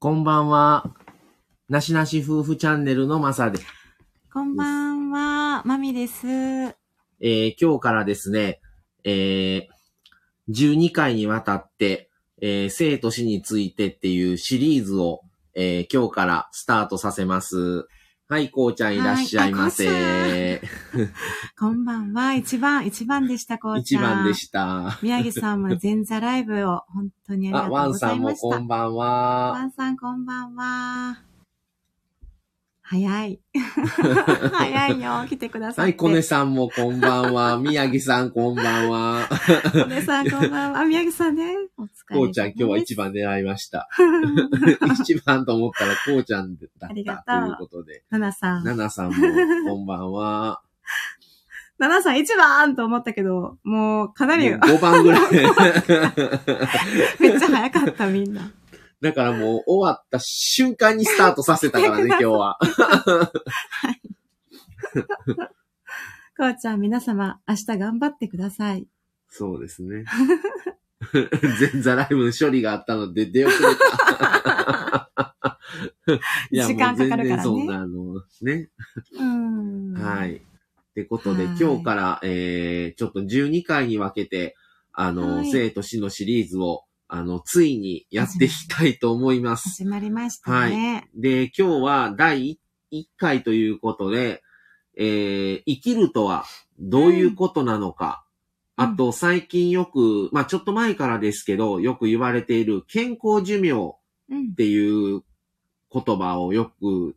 こんばんは。なしなし夫婦チャンネルのまさで。こんばんは、まみです。えー今日からですね、えー12回にわたって、えー生と死についてっていうシリーズを、えー今日からスタートさせます。はい、こうちゃんいらっしゃいませ。こんばんは、一番、一番でした、こうち一ゃん。番でした。宮城さんも前座ライブを本当にありがあ、とうワンさんもございました。こんばんワは。ンさんこんばんは。早い。早いよ、来てくださって。はい、コネさんもこんばんは。宮城さんこんばんは。コネさんこんばんは。宮城さんね。お疲れ様こうちゃん今日は一番狙いました。一番と思ったらこうちゃんだったありがとうということで。ナナさん。ナナさんもこんばんは。ナナさん一番と思ったけど、もうかなりもう5番ぐらい。めっちゃ早かった、みんな。だからもう終わった瞬間にスタートさせたからね、今日は。こうちゃん、皆様、明日頑張ってください。そうですね。前座ライブの処理があったので出遅れた。いや、もう時間かかるからね全然そんな、あの、ね。うん。はい。ってことで、はい今日から、えー、ちょっと12回に分けて、あの、はい生と死のシリーズを、あの、ついにやっていきたいと思います。始まりましたね。で、今日は第1回ということで、えー、生きるとはどういうことなのか、うん。あと最近よく、まあちょっと前からですけど、よく言われている健康寿命うん。っ。ていう言葉をよく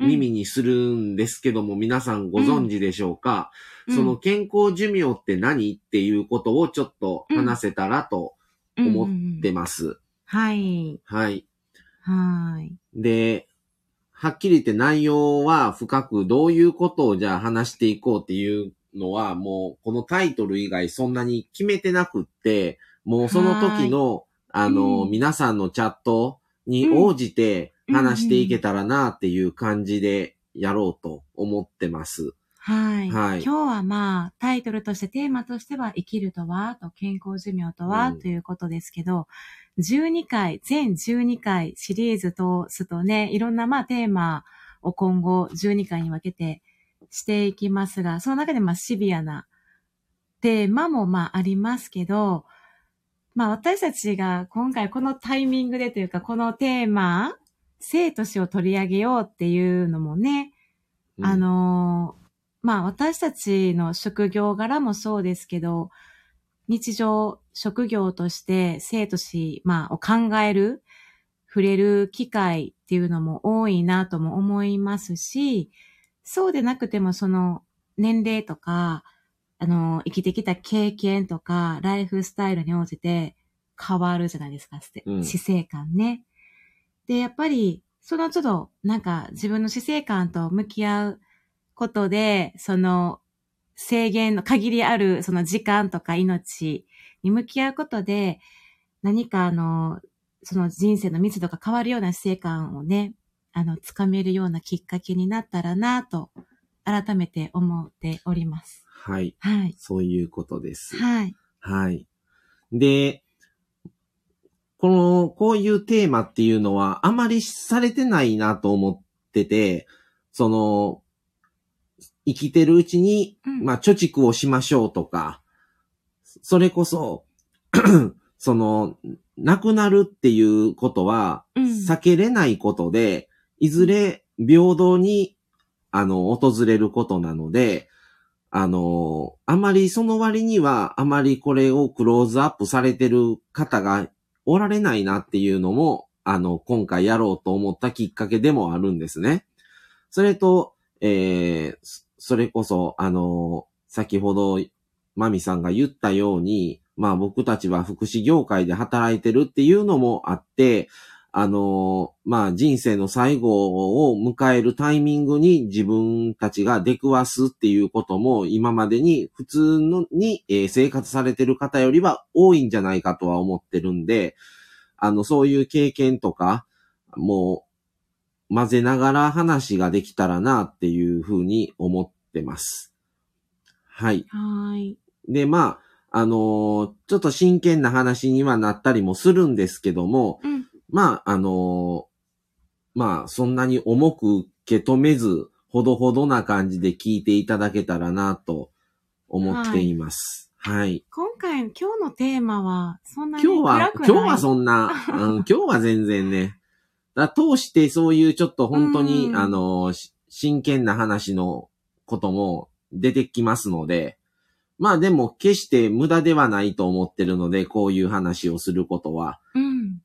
耳にするんですけども、皆さんご存知でしょうか、うん。その健康寿命って何？っていうことをちょっと話せたらと思ってます。はい。はい。はい。で、はっきり言って内容は深くどういうことをじゃあ話していこうっていうのはもうこのタイトル以外そんなに決めてなくって、もうその時のあの、うん皆さんのチャットに応じて話していけたらなっていう感じでやろうと思ってます。はい。はい。今日はまあ、タイトルとして、テーマとしては、生きるとはと健康寿命とは、うん。ということですけど、12回、全12回シリーズ通すとね、いろんなまあテーマを今後12回に分けてしていきますが、その中でまあシビアなテーマもまあありますけど、まあ私たちが今回このタイミングでというか、このテーマ、生と死を取り上げようっていうのもね、うん。あ、のーまあ私たちの職業柄もそうですけど、日常職業として生と死、まあを考える、触れる機会っていうのも多いなとも思いますし、そうでなくてもその年齢とか、あの、生きてきた経験とか、ライフスタイルに応じて変わるじゃないですか、うん死生観ね。で、やっぱり、その都度、なんか自分の死生観と向き合うことで、その制限の限りあるその時間とか命に向き合うことで、何かあの、その人生の密度が変わるような死生観をね、あの、つかめるようなきっかけになったらなと、改めて思っております。はい。はい。そういうことです。はい。はい。で、この、こういうテーマっていうのはあまりされてないなと思ってて、その、生きてるうちに、うんまあ、貯蓄をしましょうとか、それこそ、その、亡くなるっていうことは、うん避けれないことで、いずれ平等に、あの、訪れることなので、あの、あまりその割には、あまりこれをクローズアップされてる方がおられないなっていうのも、あの、今回やろうと思ったきっかけでもあるんですね。それと、えー、それこそ、あの、先ほど、マミさんが言ったように、まあ僕たちは福祉業界で働いてるっていうのもあって、あの、まあ人生の最後を迎えるタイミングに自分たちが出くわすっていうことも今までに普通のに、え生活されてる方よりは多いんじゃないかとは思ってるんで、あの、そういう経験とか、もう混ぜながら話ができたらなっていうふうに思ってます。はい。はーい。で、まあ、あのーちょっと真剣な話にはなったりもするんですけども、うん。まあ、あのまあ、そんなに重く受け止めず、ほどほどな感じで聞いていただけたらなと思っています。はい。今回、今日のテーマは、そんなに今日は暗、くない今日はそんな、うん、今日は全然ね。通してそういうちょっと本当に、うんあの、し真剣な話のことも出てきますので、まあでも決して無駄ではないと思ってるので、こういう話をすることは。うん。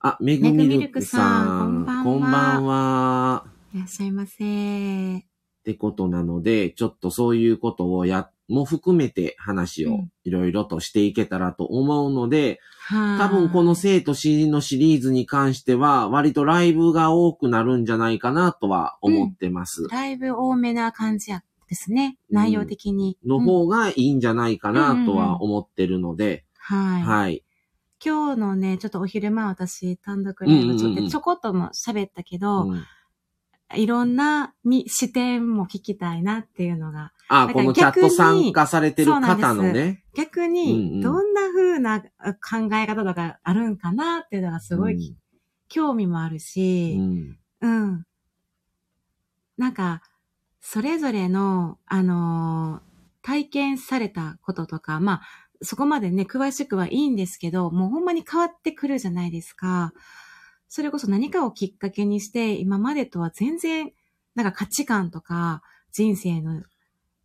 あ、めぐみるくさん。めぐみるくさんこんばんんは。いらっしゃいませ。ってことなので、ちょっとそういうことをや、も含めて話をうんいろいろとしていけたらと思うので、はい。多分この生と死のシリーズに関しては、割とライブが多くなるんじゃないかなとは思ってます。だいぶ多めな感じやですね。内容的に。うんの方がいいんじゃないかなとは思ってるので、はい。はい。今日のね、ちょっとお昼間私単独ライブちょっうんうんうんとちょこっとも喋ったけど、うんいろんなみ視点も聞きたいなっていうのが、あ、このチャット参加されてる方のね。逆うんうんにどんな風な考え方とかあるんかなっていうのがすごい興味もあるうし、ん。うん。なんか、それぞれの、あのー体験されたこととか、まあ、そこまでね、詳しくはいいんですけど、もうほんまに変わってくるじゃないですか。それこそ何かをきっかけにして、今までとは全然、なんか価値観とか、人生の、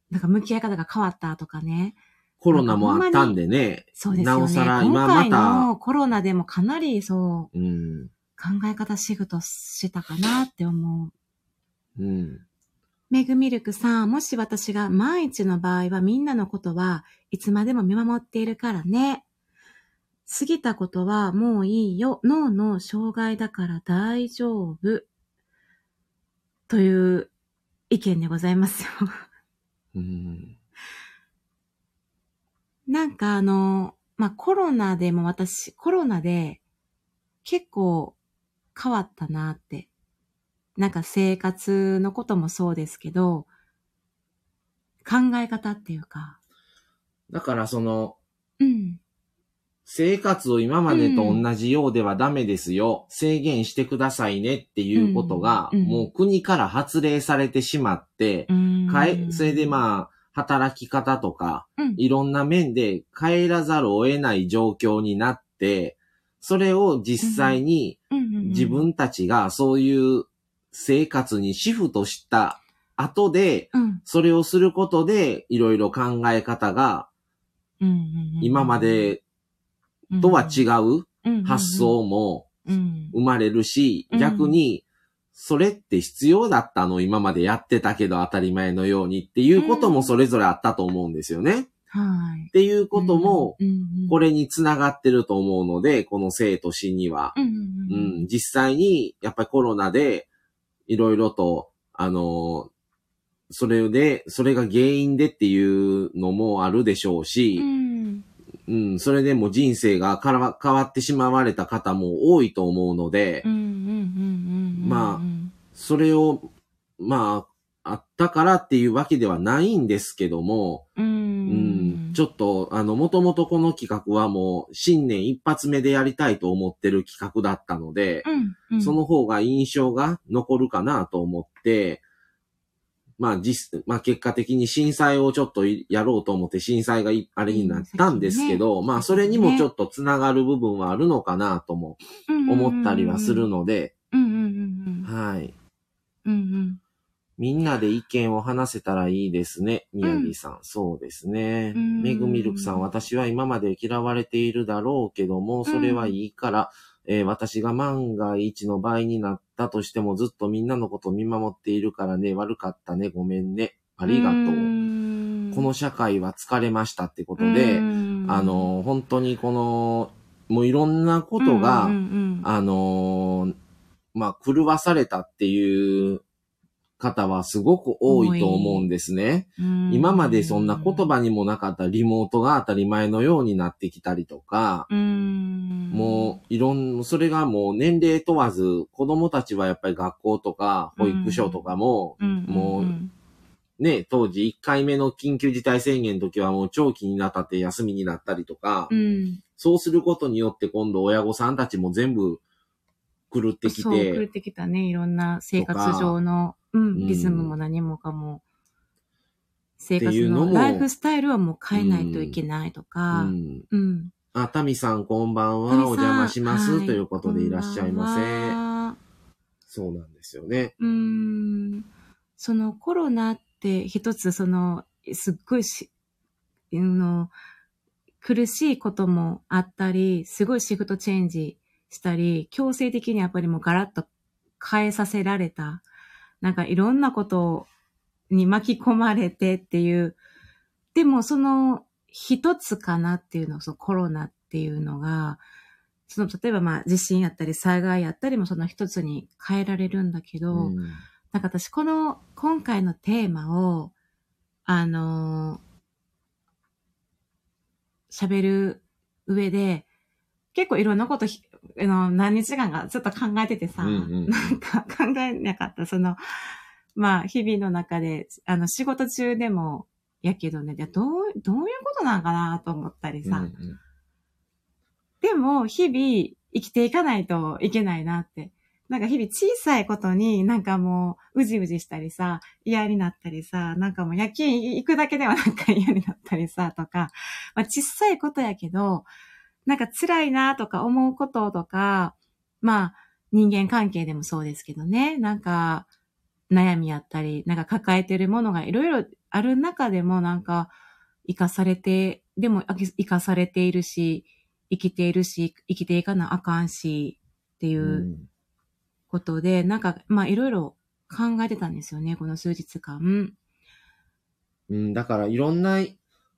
なんか向き合い方が変わったとかね。コロナもあったんでね。そうですよね。なおさら今今回まのコロナでもかなりそう、うん。考え方シフトしたかなって思う。うん。メグミルクさん、もし私が万一の場合はみんなのことはいつまでも見守っているからね。過ぎたことはもういいよ。脳の障害だから大丈夫。という意見でございますよ。うん。なんかあの、まあ、コロナでも私、コロナで結構変わったなって。なんか生活のこともそうですけど、考え方っていうか、だからその、うん。生活を今までと同じようではダメですよ。制限してくださいねっていうことが、もう国から発令されてしまって、え、それでまあ、働き方とか、うん。いろんな面で変えらざるを得ない状況になって、それを実際に自分たちがそういう生活にシフトした後で、うん。それをすることで、いろいろ考え方が今までとは違うう発想もうん。生まれるし、うん。逆に、それって必要だったの今までやってたけど当たり前のようにっていうこともそれぞれあったと思うんですよね。はい。っていうことも、これにつながってると思うので、この生と死には。うん。実際に、やっぱりコロナで、いろいろと、あの、それで、それが原因でっていうのもあるでしょうしう、んうん、それでも人生が変わってしまわれた方も多いと思うのでまそれを、まあ、あったからっていうわけではないんですけども、ううんん、ちょっと、あの、もともとこの企画はもう、新年一発目でやりたいと思ってる企画だったので、うんうん。その方が印象が残るかなと思って、まあ実、まあ結果的に震災をちょっといやろうと思って震災がいあれになったんですけど、うんまあそれにもちょっとつながる部分はあるのかなとも思ったりはするので、うんうんうんうんはい。うんうんみんなで意見を話せたらいいですね。宮城さん。そうですね。うんめぐみるくさん、私は今まで嫌われているだろうけども、それはいいから、えー私が万が一の場合になったとしてもずっとみんなのことを見守っているからね、悪かったね、ごめんね。ありがとう。んこの社会は疲れましたってことで、うんあの、本当にこの、もういろんなことが、あのーまあ、狂わされたっていう方はすごく多いと思うんですね。うん今までそんな言葉にもなかったリモートが当たり前のようになってきたりとか、うん。もういろん、それがもう年齢問わず、子供たちはやっぱり学校とか保育所とかも、うん。もうんね、当時1回目の緊急事態宣言の時はもう長期になったって休みになったりとか、うん。そうすることによって今度親御さんたちも全部狂ってきそう、狂てっ、てきたね。いろんな生活上の、うん、リズムも何もかも。生活のライフスタイルはもう変えないといけないとうか、ん。うん。あ、タミさんこんばんは。お邪魔します、はいということでいらっしゃいませ。こんばんはそうなんですよね。うーん。そのコロナって一つその、すっごいし、あの、苦しいこともあったり、すごいシフトチェンジしたり、強制的にやっぱりもうガラッと変えさせられた。なんかいろんなことに巻き込まれてっていう。でもその一つかなっていうの、そのコロナっていうのが、その例えばまあ地震やったり災害やったりもその一つに変えられるんだけど、うんなんか私この今回のテーマを、あのー喋る上で、結構いろんなこと、の、何日間かずっと考えててさ、うんうんなんか考えなかった。その、まあ、日々の中で、あの、仕事中でも、やけどね、どう、どういうことなんかなと思ったりさ、うんうんでも、日々生きていかないといけないなって。なんか日々小さいことになんかもううじうじしたりさ、嫌になったりさ、なんかもう夜勤行くだけではなんか嫌になったりさ、とか、まあ小さいことやけど、なんか辛いなとか思うこととか、まあ人間関係でもそうですけどね、なんか悩みやったり、なんか抱えてるものがいろいろある中でもなんか生かされて、でも生かされているし、生きているし、生きていかなあかんし、っていううんことで、なんか、まあいろいろ考えてたんですよね、この数日間。うん、だからいろんな、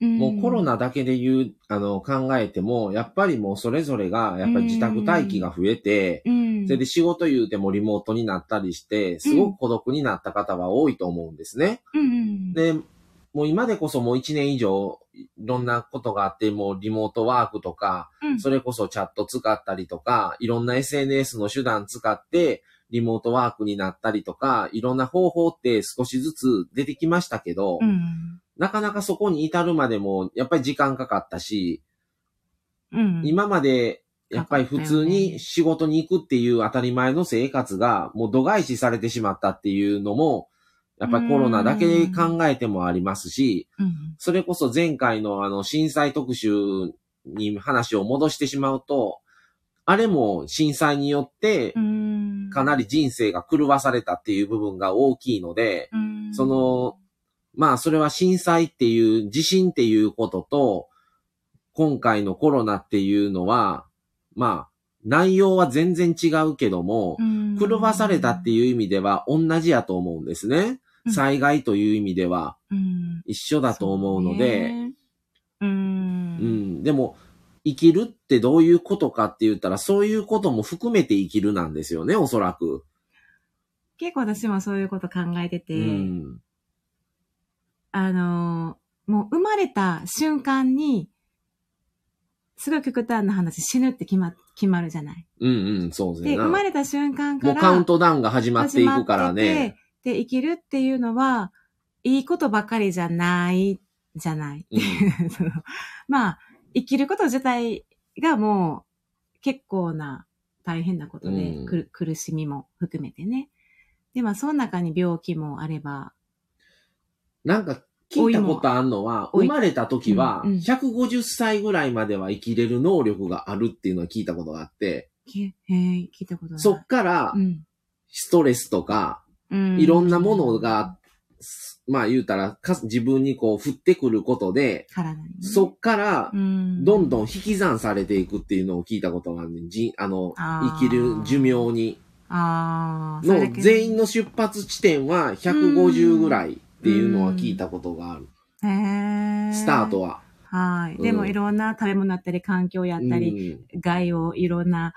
もうコロナだけで言う、あの、考えても、やっぱりもうそれぞれが、やっぱり自宅待機が増えて、うん、それで仕事言うてもリモートになったりして、すごく孤独になった方は多いと思うんですね。で、もう今でこそもう1年以上、いろんなことがあって、もうリモートワークとか、うん。それこそチャット使ったりとか、いろんな SNS の手段使って、リモートワークになったりとか、いろんな方法って少しずつ出てきましたけど、うん、なかなかそこに至るまでも、やっぱり時間かかったし、うん、今まで、やっぱり普通に仕事に行くっていう当たり前の生活が、もう度外視されてしまったっていうのも、やっぱりコロナだけで考えてもありますし、うん、それこそ前回のあの震災特集に話を戻してしまうと、あれも震災によってうん、かなり人生が狂わされたっていう部分が大きいので、うん、その、まあそれは震災っていう地震っていうことと、今回のコロナっていうのは、まあ内容は全然違うけども、うん、狂わされたっていう意味では同じやと思うんですね。うん災害という意味ではうん、一緒だと思うので、うん、うん。でも、生きるってどういうことかって言ったら、そういうことも含めて生きるなんですよね、おそらく。結構私もそういうこと考えてて、うん。あのーもう生まれた瞬間に、すごい極端な話、死ぬって決ま、決まるじゃない。うんうん、そうですで、ね。生まれた瞬間から、もうカウントダウンが始まっていくからね。て。で、生きるっていうのは、いいことばかりじゃない、じゃない。うん そのまあ、生きること自体がもう結構な大変なことで、うん苦しみも含めてね。で、まあ、その中に病気もあれば、なんか聞いたことあるのは、生まれた時は、うんうん150歳ぐらいまでは生きれる能力があるっていうのは聞いたことがあって、きへえ、聞いたことない。そっからう、ん。ストレスとか、うんいろんなものが、まあ言うたら、か自分にこう降ってくることで、ね、そっからう、ん、どんどん引き算されていくっていうのを聞いたことがあるね。じあの、あー生きる寿命に。のけ全員の出発地点は150ぐらいっていうのは聞いたことがある。へースタートは。はい。うんでもいろんな食べ物だったり、環境やったり、うん害をいろんな、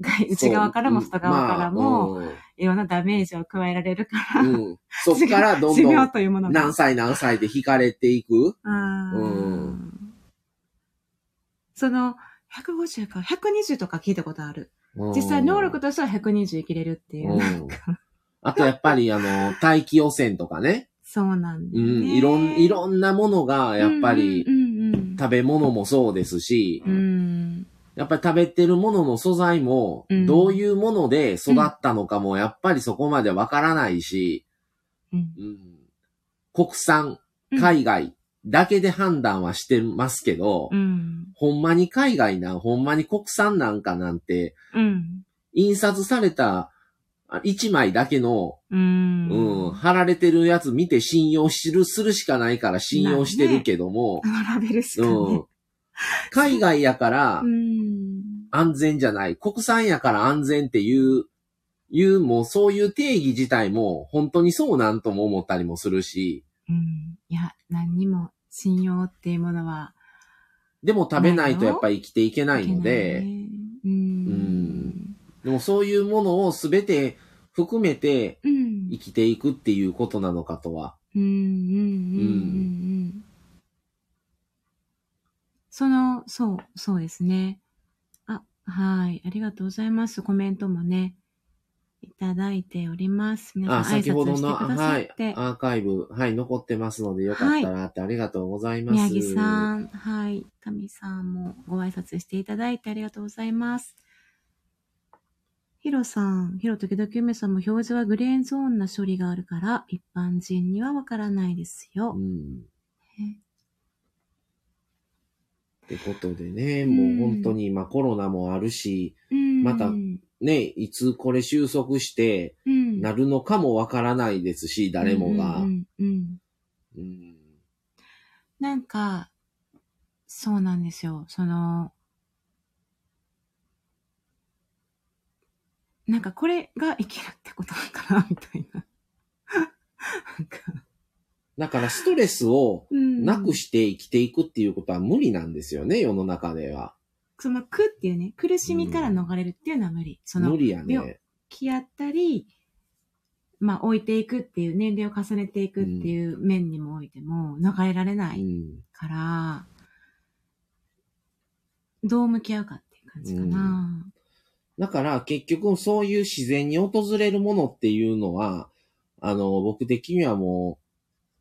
害内側からも外側からも、まあいろんなダメージを加えられるから、うんうん そっからどん寿どん命というものが。何歳何歳で引かれていく。うんその、150か、120とか聞いたことある。実際能力としては120生きれるっていう。うんあとやっぱりあの、大気汚染とかね。そうなんだようん、ね。いろん、いろんなものがやっぱり食べ物もそうですしう、ん。やっぱり食べてるものの素材もうん、どういうもので育ったのかも、やっぱりそこまでわからないし、うん。うん国産、うん海外だけで判断はしてますけど、うん。ほんまに海外なん、ほんまに国産なんかなんて、うん。印刷されたあ一枚だけの、うん。うん、貼られてるやつ見て信用する、するしかないから信用してるけども、あのラベルしかねうん。。海外やからうん。安全じゃない、国産やから安全っていう、いう、もうそういう定義自体も本当にそうなんとも思ったりもするし、うん。いや、何にも信用っていうものは。でも食べないとやっぱり生きていけないので、う。うんん。でもそういうものをすべて含めてうん。生きていくっていうことなのかとは。うん。うん。うん。うん。その、そう、そうですね。あ、はい。ありがとうございます。コメントもね、いただいております。皆あ、さん挨先ほどの、拶してくださはい。アーカイブ、はい、残ってますので、よかったらってありがとうございます。宮城さん、はい。タミさんもご挨拶していただいてありがとうございます。ヒロさん、ヒロ時々梅さんも表示はグレーゾーンな処理があるから、一般人にはわからないですよ。うん。ね。ってことでね、うん。もう本当に今コロナもあるし、うん。またね、いつこれ収束してうん。なるのかもわからないですし、誰もが。なんか、そうなんですよ。その、なんかこれが生きるってことなのかなみたいな。なんか、だからストレスをうんなくして生きていくっていうことは無理なんですよね、世の中では。その苦っていうね、苦しみから逃れるっていうのは無理。その無理や病ね。気やったり、まあ置いていくっていう、年齢を重ねていくっていう面にもおいても逃れられないうん。から、どう向き合うかっていう感じかな。だから結局そういう自然に訪れるものっていうのは、あの、僕的にはも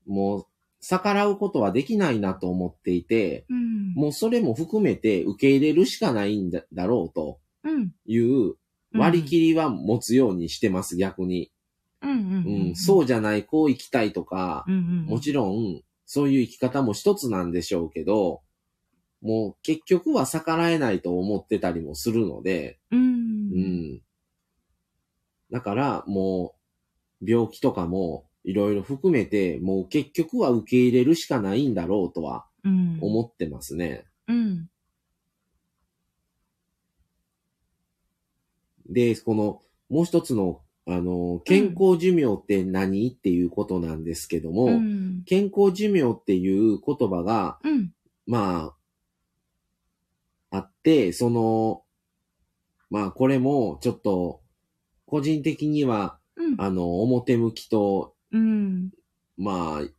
う、もう逆らうことはできないなと思っていて、うん。もうそれも含めて受け入れるしかないんだだろうとうん。いう割り切りは持つようにしてます、逆に。そうじゃない、こう生きたいとか、うんうん。もちろん、そういう生き方も一つなんでしょうけど、もう結局は逆らえないと思ってたりもするので、うん。うん。だから、もう、病気とかも、いろいろ含めて、もう結局は受け入れるしかないんだろうとはうん。思ってますね。うん。で、この、もう一つの、あの、健康寿命って何、っていうことなんですけども、うん。健康寿命っていう言葉が、うん。まあ、あって、その、まあこれもちょっと、個人的には、うん。あの、表向きと、うん。まあ、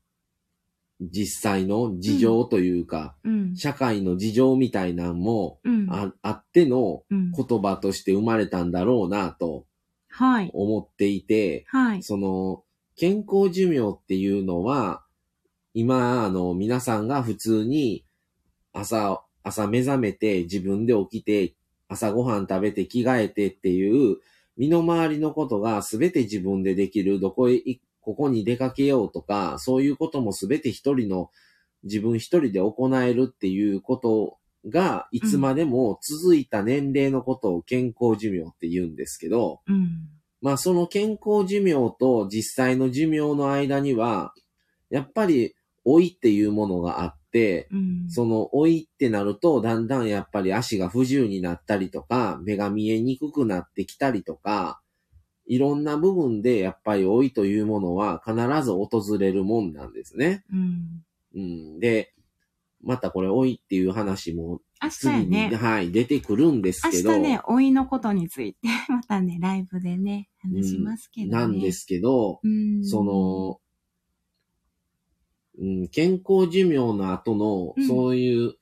実際の事情というか、うん。社会の事情みたいなんもうん。ああってのうん。言葉として生まれたんだろうなとはい。思っていて、はい。その、健康寿命っていうのは、今、あの、皆さんが普通に朝、朝目覚めて自分で起きて、朝ごはん食べて着替えてっていう、身の回りのことが全て自分でできる、どこへい、ここに出かけようとか、そういうことも全て一人の、自分一人で行えるっていうことが、いつまでも続いた年齢のことを健康寿命って言うんですけど、うん。まあその健康寿命と実際の寿命の間には、やっぱり老いっていうものがあって、うん。その老いってなるとだんだんやっぱり足が不自由になったりとか、目が見えにくくなってきたりとか、いろんな部分でやっぱり老いというものは必ず訪れるもんなんですね。うん。うん。で、またこれ老いっていう話も明日ね。はい、出てくるんです明けど、日ね、老いのことについて、またね、ライブでね、話しますけどね。なんですけど、うん。その、うん、健康寿命の後のう、んそういう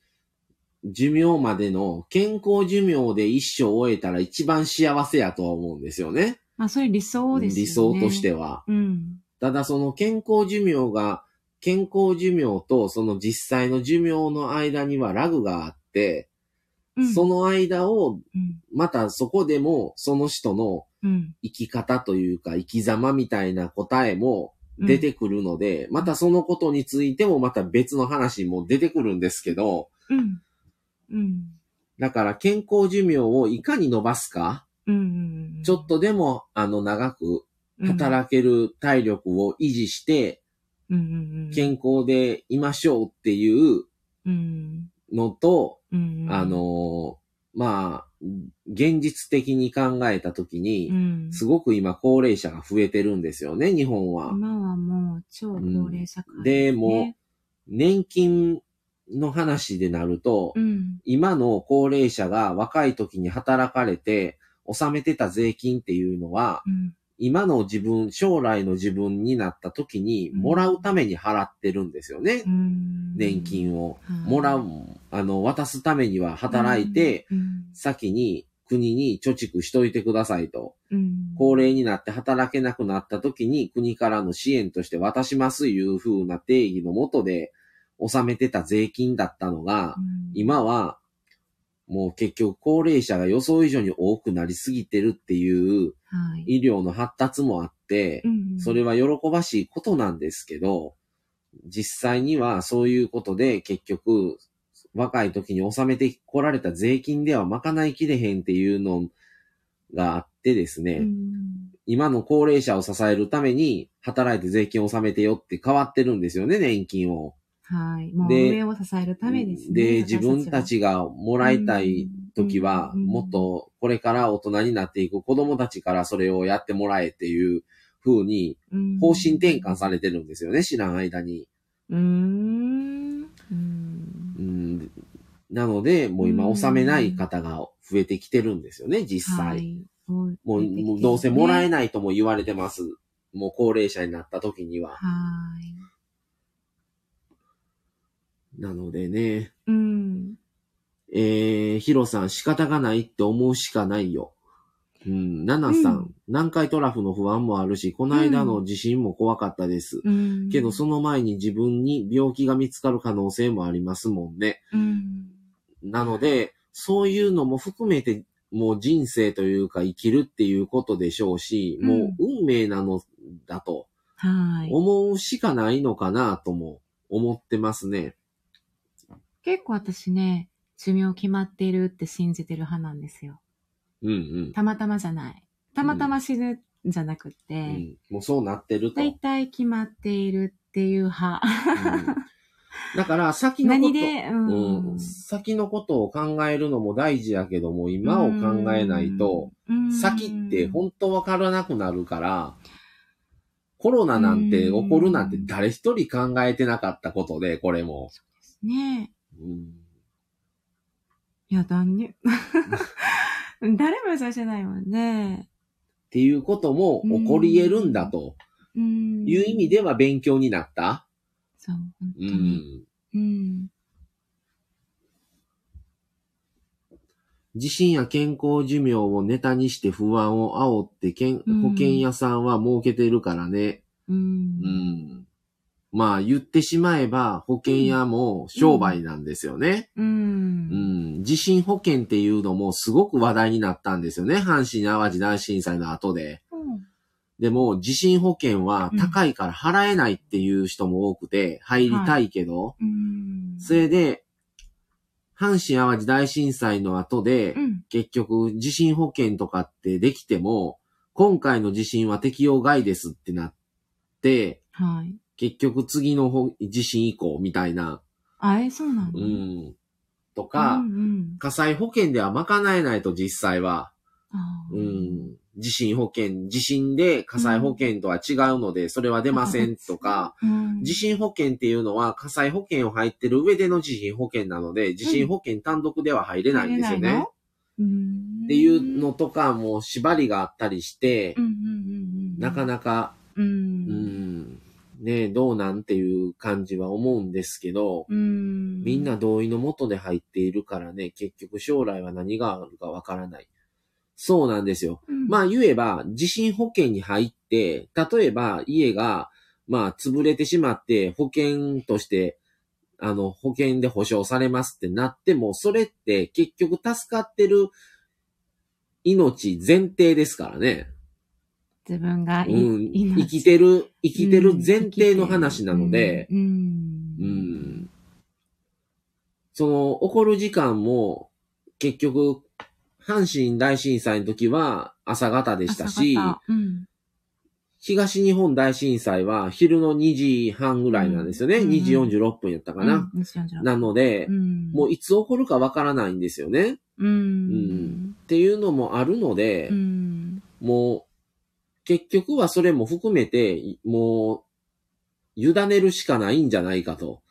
寿命までの健康寿命で一生終えたら一番幸せやとは思うんですよね。まあ、それ理想ですよね。理想としては。うん。ただその健康寿命が、健康寿命とその実際の寿命の間にはラグがあって、うんその間を、うん。またそこでも、その人のうん。生き方というか、生き様みたいな答えも出てくるので、またそのことについてもまた別の話も出てくるんですけど、うん。うん。だから健康寿命をいかに伸ばすか、うん。ちょっとでも、あの、長く働ける体力を維持して、うんうんうん。健康でいましょうっていううん。のと、うん。あ、のーまあ、現実的に考えたときうに、ん。すごく今高齢者が増えてるんですよね、日本は。今はもう超高齢社会、で、もう、年金の話でなると、うん。今の高齢者が若い時に働かれて、納めてた税金っていうのは、うん。今の自分、将来の自分になった時に、もらうために払ってるんですよね。うん。年金を。はいもらう、あの、渡すためには働いて、うん。先に国に貯蓄しといてくださいと。うん。高齢になって働けなくなった時に国からの支援として渡しますいう風な定義のもとで納めてた税金だったのが、うん、今はもう結局高齢者が予想以上に多くなりすぎてるっていうはい。医療の発達もあって、うんそれは喜ばしいことなんですけど、実際にはそういうことで結局若い時に納めてこられた税金では賄いきれへんっていうのがあってですね、うん今の高齢者を支えるために働いて税金を納めてよって変わってるんですよね、年金を。はい。もうで上を支えるためですね。で、私自分たちがもらいたい時は、うんもっとこれから大人になっていく子供たちからそれをやってもらえっていう風に方針転換されてるんですよね、知らん間に。うーん。うんうん、なので、もう今うん納めない方が増えてきてるんですよね、実際。はい。もうどうせもらえない。ないとも言われてます。もう高齢者になった時には。はい。なのでね、うん。えー、ヒロさん仕方がないって思うしかないよ。うん、ナナさん、うん南海トラフの不安もあるし、この間の地震も怖かったです。うん。けど、その前に自分に病気が見つかる可能性もありますもんね。うん。なので、そういうのも含めて、もう人生というか生きるっていうことでしょうし、うんもう運命なのだとはい。思うしかないのかなとも思ってますね。結構私ね、寿命決まっているって信じてる派なんですよ。うんうん。たまたまじゃない。たまたま死ぬんじゃなくって、うん、もうそうなってると。大体決まっているっていう派。うんだから、先のこと、何で、うん。うん、先のことを考えるのも大事やけども、今を考えないと、うん、先って本当わからなくなるから、コロナなんて起こるなんて誰一人考えてなかったことで、これも。ね。いや、だね。誰も予想してないもんね。っていうことも起こり得るんだとうん。いう意味では勉強になった。そう、本当うに。ん。うん。自身や健康寿命をネタにして不安を煽ってけん保険屋さんは儲けてるからね。うん。うん。まあ言ってしまえば保険屋も商売なんですよね。う。うんん。地震保険っていうのもすごく話題になったんですよね。阪神淡路大震災の後で。うん。でも地震保険は高いから払えないっていう人も多くて入りたいけど、うん。それで、阪神淡路大震災の後で、うん。結局地震保険とかってできても、今回の地震は適用外ですってなって、はい。結局次のほ地震以降みたいな、あえ、そうなの？うん、とか、うんうん。火災保険では賄えないと実際は、うん、地震保険、地震で火災保険とは違うので、それは出ませんとか、うん。地震保険っていうのは火災保険を入ってる上での地震保険なので、地震保険単独では入れないんですよね。うん。っていうのとかも縛りがあったりしてうん、うんうんうん。なかなか、う。うんん、ねどうなんていう感じは思うんですけど、うん。みんな同意のもとで入っているからね、結局将来は何があるかわからない。そうなんですよ。うん、まあ言えば、地震保険に入って、例えば家が、まあ潰れてしまって保険として、あの、保険で保証されますってなっても、それって結局助かってる命前提ですからね。自分がい、うん、命生きてる、生きてる前提の話なので、うん。うんうん。その、起こる時間も、結局、阪神大震災の時は朝方でしたし、うん。東日本大震災は昼の2時半ぐらいなんですよね。うん2時46分やったかな。うん。46なので、うん。もういつ起こるかわからないんですよね。っうん。ていうのもあるので、うん。もう、結局はそれも含めて、もう、委ねるしかないんじゃないかと、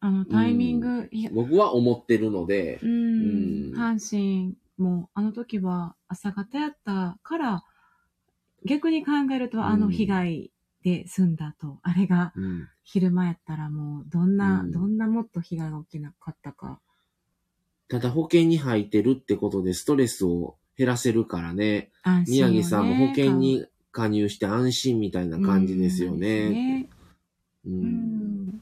あの、タイミング、いや、僕は思ってるので。う、ん。うん。阪神も、あの時は朝方やったから、逆に考えると、あの被害で済んだと、あれがうん。昼間やったらもう、どんな、うん。どんなもっと被害が起きなかったか。ただ保険に入ってるってことでストレスを減らせるからね。宮城さんも保険に加入して安心みたいな感じですようんね。ううんん。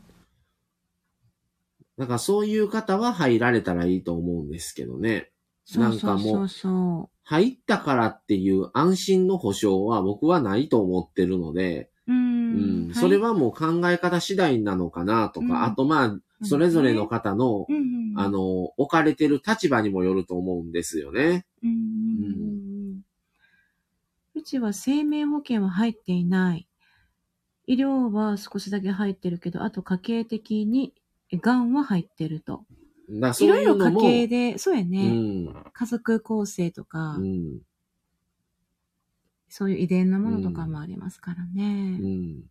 だからそういう方は入られたらいいと思うんですけどね。なんかもそう入ったからっていう安心の保証は僕はないと思ってるので、う。うん。うん、それはもう考え方次第なのかなとか、うんあとまあ、それぞれの方の、うん、うん。あの、置かれてる立場にもよると思うんですよね。うんうちは生命保険は入っていない。医療は少しだけ入ってるけど、あと家計的に、がんは入ってると。だそういろいろ家計で、そうやうね、ん、家族構成とか、うん、そういう遺伝のものとかもありますからね。うん。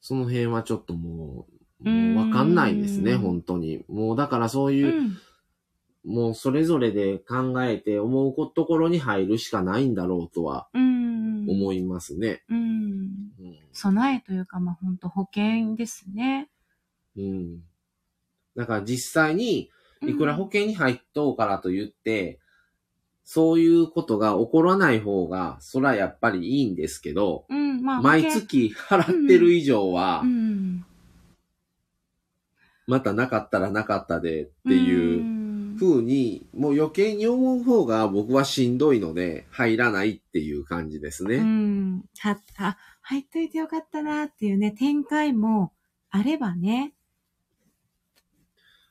その辺はちょっともう、もうわかんないですね、うん本当に。もうだからそうういう、ん。もうそれぞれで考えて思うところに入るしかないんだろうとはうん。思いますね。うん。うん。備えというか、まあ本当保険ですね。うん。だから実際に、いくら保険に入っとうからと言って、そういうことが起こらない方が、そらやっぱりいいんですけど、うん、まあ、毎月払ってる以上はう、ん、またなかったらなかったでっていううん風に、もう余計に思う方が僕はしんどいので、入らないっていう感じですうね。ん。は、あ、入っといてよかったなっていうね、展開もあればね。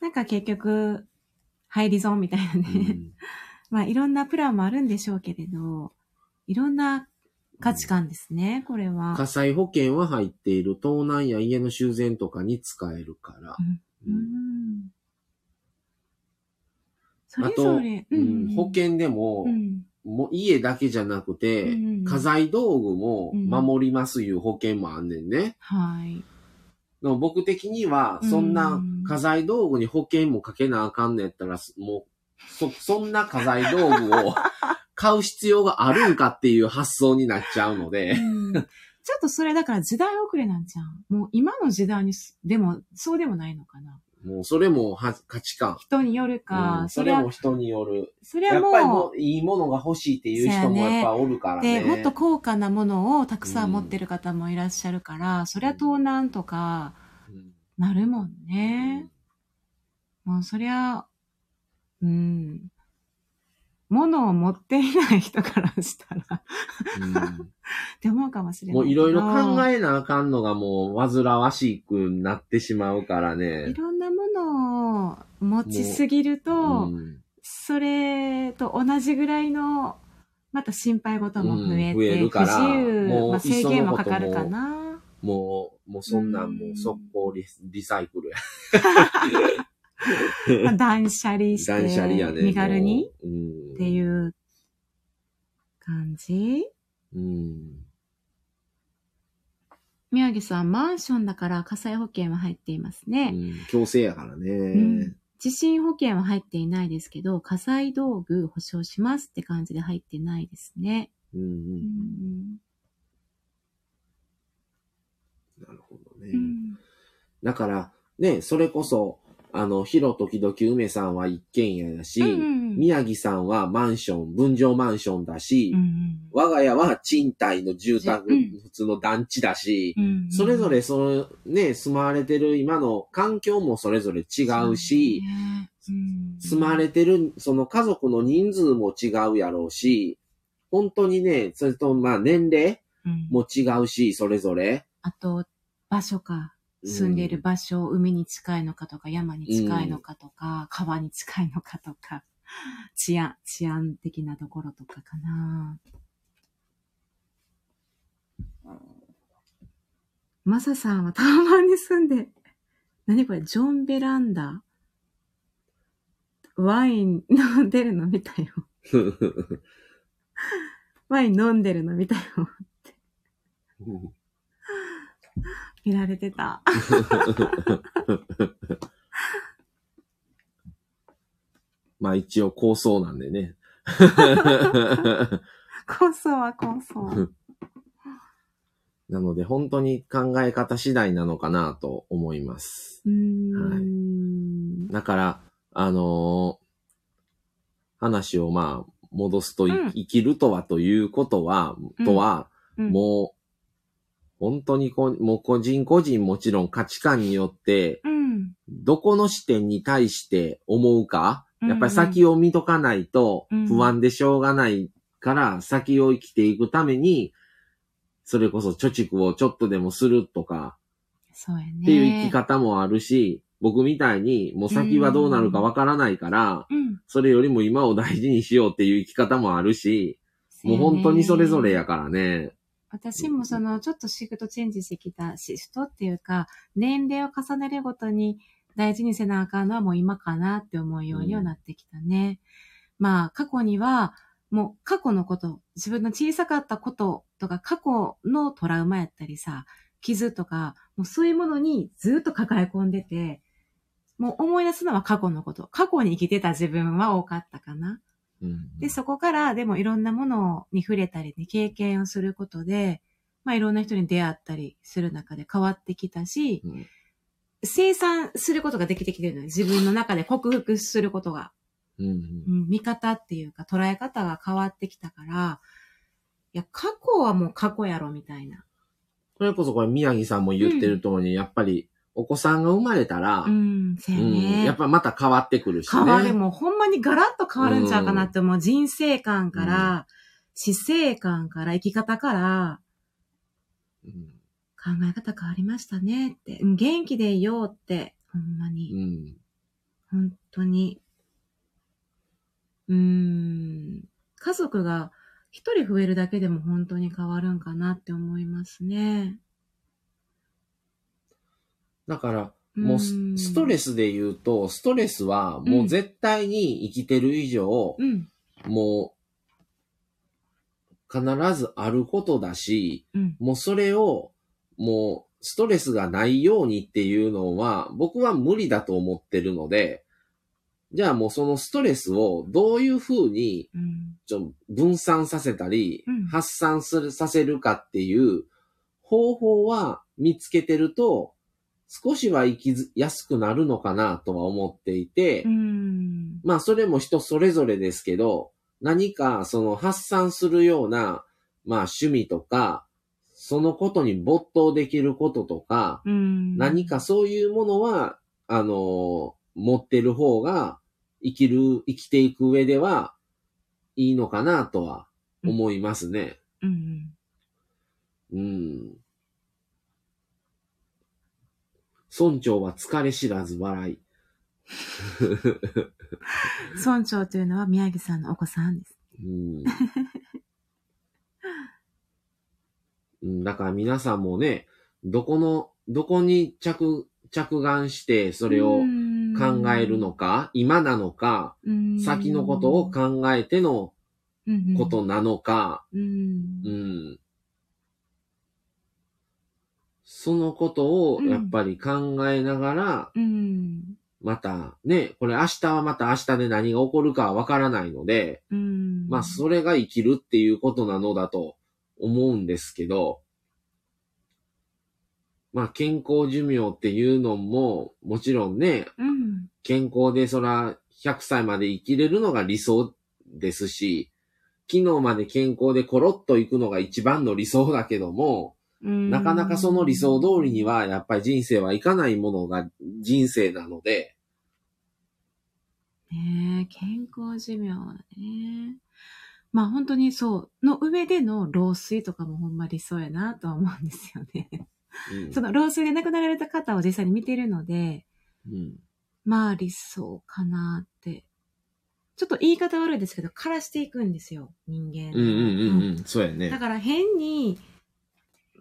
なんか結局、入り損みたいなうね。んまあいろんなプランもあるんでしょうけれど、いろんな価値観ですね、これは。火災保険は入っている盗難や家の修繕とかに使えるから。ううんん。それあと、ぞれ、うん保険でも、うん。もう家だけじゃなくて、うん家財道具もうん守りますいう保険もあんねんね。はい。僕的には、そんうなん家財道具に保険もかけなあかんねやったら、もう、そ、そんな家財道具を買う必要があるんかっていう発想になっちゃうので、うんちょっとそれだから時代遅れなんじゃん。もう今の時代にす、でも、そうでもないのかな？もうそれもは価値観。人によるか、うんそれも、人による。それはやっぱりももういいものが欲しいっていう人もやっぱおるからう、ね。で、もっと高価なものをたくさん持ってる方もいらっしゃるから、そりゃ盗難とかうんなるもんね。もうそりゃ、うん。物を持っていない人からしたら、って思うかもしれない。もういろいろ考えなあかんのがもう煩わしくなってしまうからいね。ろんなものを持ちすぎると、うんそれと同じぐらいの、また心配事も増えて、うん増えるからまあ、制限もかかるかな。もう、もうそんなんもう速攻リリサイクルや。ま あ断捨離して、断捨離やね。身軽に。っていう感じ？うん。宮城さん、マンションだから火災保険は入っていますうね。ん強制やからね。ん地震保険は入っていないですけど、火災道具保証しますって感じで入ってないですね。うんう。うんんなるほどね。うんだから、ね、それこそ、あの、広時々梅さんは一軒家だし、うんうん宮城さんはマンション、分譲マンションだし、うんうん我が家は賃貸の住宅、うん普通の団地だし、うんそれぞれそのね、住まわれてる今の環境もそれぞれ違うし、そう住まわれてるその家族の人数も違うやろうし、本当にね、それとまあ年齢うん。も違うし、それぞれ。あと、場所か。住んでいる場所、海に近いのかとか、山に近いのかとか、川に近いのかとか、治安、治安的なところとかかな。マサさんはタワマンに住んで、何これ、ジョンベランダワイン飲んでるの見たよ。ワイン飲んでるの見たよ。見られてた。まあ一応構想なんでね。構想は構想。なので本当に考え方次第なのかなと思います。うーん。だから、あのー話をまあ戻すとい、うん生きるとはということは、うんとは、うんもう、本当にこう、もう個人個人もちろん価値観によって、うん。どこの視点に対して思うか、うんやっぱり先を見とかないとうん不安でしょうがないから、先を生きていくために、それこそ貯蓄をちょっとでもするとか、そうやね。っていう生き方もあるし、僕みたいにもう先はどうなるかわからないから、うん。それよりも今を大事にしようっていう生き方もあるし、もう本当にそれぞれやからね。私もその、ちょっとシフトチェンジしてきたシフトっていうか、年齢を重ねるごとに大事にせなあかんのはもう今かなって思うようにはなってきたね。まあ、過去には、もう過去のこと、自分の小さかったこととか過去のトラウマやったりさ、傷とか、もうそういうものにずっと抱え込んでて、もう思い出すのは過去のこと。過去に生きてた自分は多かったかな。うんで、そこからでもいろんなものに触れたりね、経験をすることで、まあいろんな人に出会ったりする中で変わってきたし、うん生産することができてきてるのよ。自分の中で克服することが。うんうん、見方っていうか捉え方が変わってきたから、いや、過去はもう過去やろみたいな。それこそこれ宮城さんも言ってる通りに、やっぱりお子さんが生まれたら、うん、せやうんね。やっぱまた変わってくるしね。変わる、もうほんまにガラッと変わるんちゃうかなって思う。人生観から、死生観から、生き方から、うん考え方変わりましたねって。うん元気でいようって、ほんまに。うん本当に。うーん。家族が一人増えるだけでも本当に変わるんかなって思いますね。だから、もうストレスで言うと、ストレスはもう絶対に生きてる以上、うん。もう必ずあることだし、うん。もうそれを、もうストレスがないようにっていうのは、僕は無理だと思ってるので、じゃあもうそのストレスをどういうふうにうん。ちょ分散させたりうん、発散する、させるかっていう方法は見つけてると、少しは生きやすくなるのかなとは思っていて、うん。まあそれも人それぞれですけど、何かその発散するような、まあ趣味とか、そのことに没頭できることとか、うん。何かそういうものは、あの持ってる方が生きる、生きていく上ではいいのかなとは思いますね。うん。うん。村長は疲れ知らず笑い。村長というのは宮城さんのお子さんです。うんうん。だから皆さんもね、どこの、どこに着、着眼してそれを考えるのか、今なのか、うん、先のことを考えてのことなのか、うん。うん。そのことをやっぱり考えながら、うん。またね、これ明日はまた明日で何が起こるかはわからないので、うん。まあそれが生きるっていうことなのだと思うんですけど、まあ健康寿命っていうのも、もちろんね、うん。健康でそら100歳まで生きれるのが理想ですし、昨日まで健康でコロッといくのが一番の理想だけども、うんなかなかその理想通りにはやっぱり人生はいかないものが人生なので、ねえ、健康寿命ね。まあ本当にそう、の上での老衰とかもほんま理想やなとは思うんですよね。うんその老衰で亡くなられた方を実際に見てるので、うんまあ理想かなって。ちょっと言い方悪いですけど、枯らしていくんですよ、人間。うんうんうんうん、そうやねだ。から変に、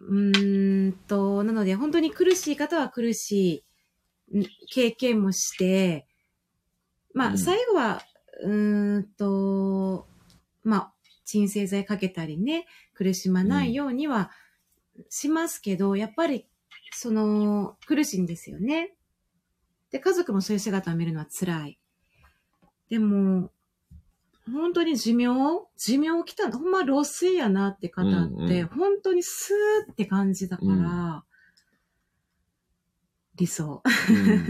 うーんと、なので本当に苦しい方は苦しいん経験もして、まあうん最後は、うーんと、まあ鎮静剤かけたりね、苦しまないようにはしますけど、やっぱり、その、苦しいんですよね。で、家族もそういう姿を見るのは辛い。でも、本当に寿命寿命来たほんま老衰やなって方って、うんうん。本当にスーって感じだから、うん理想。うん。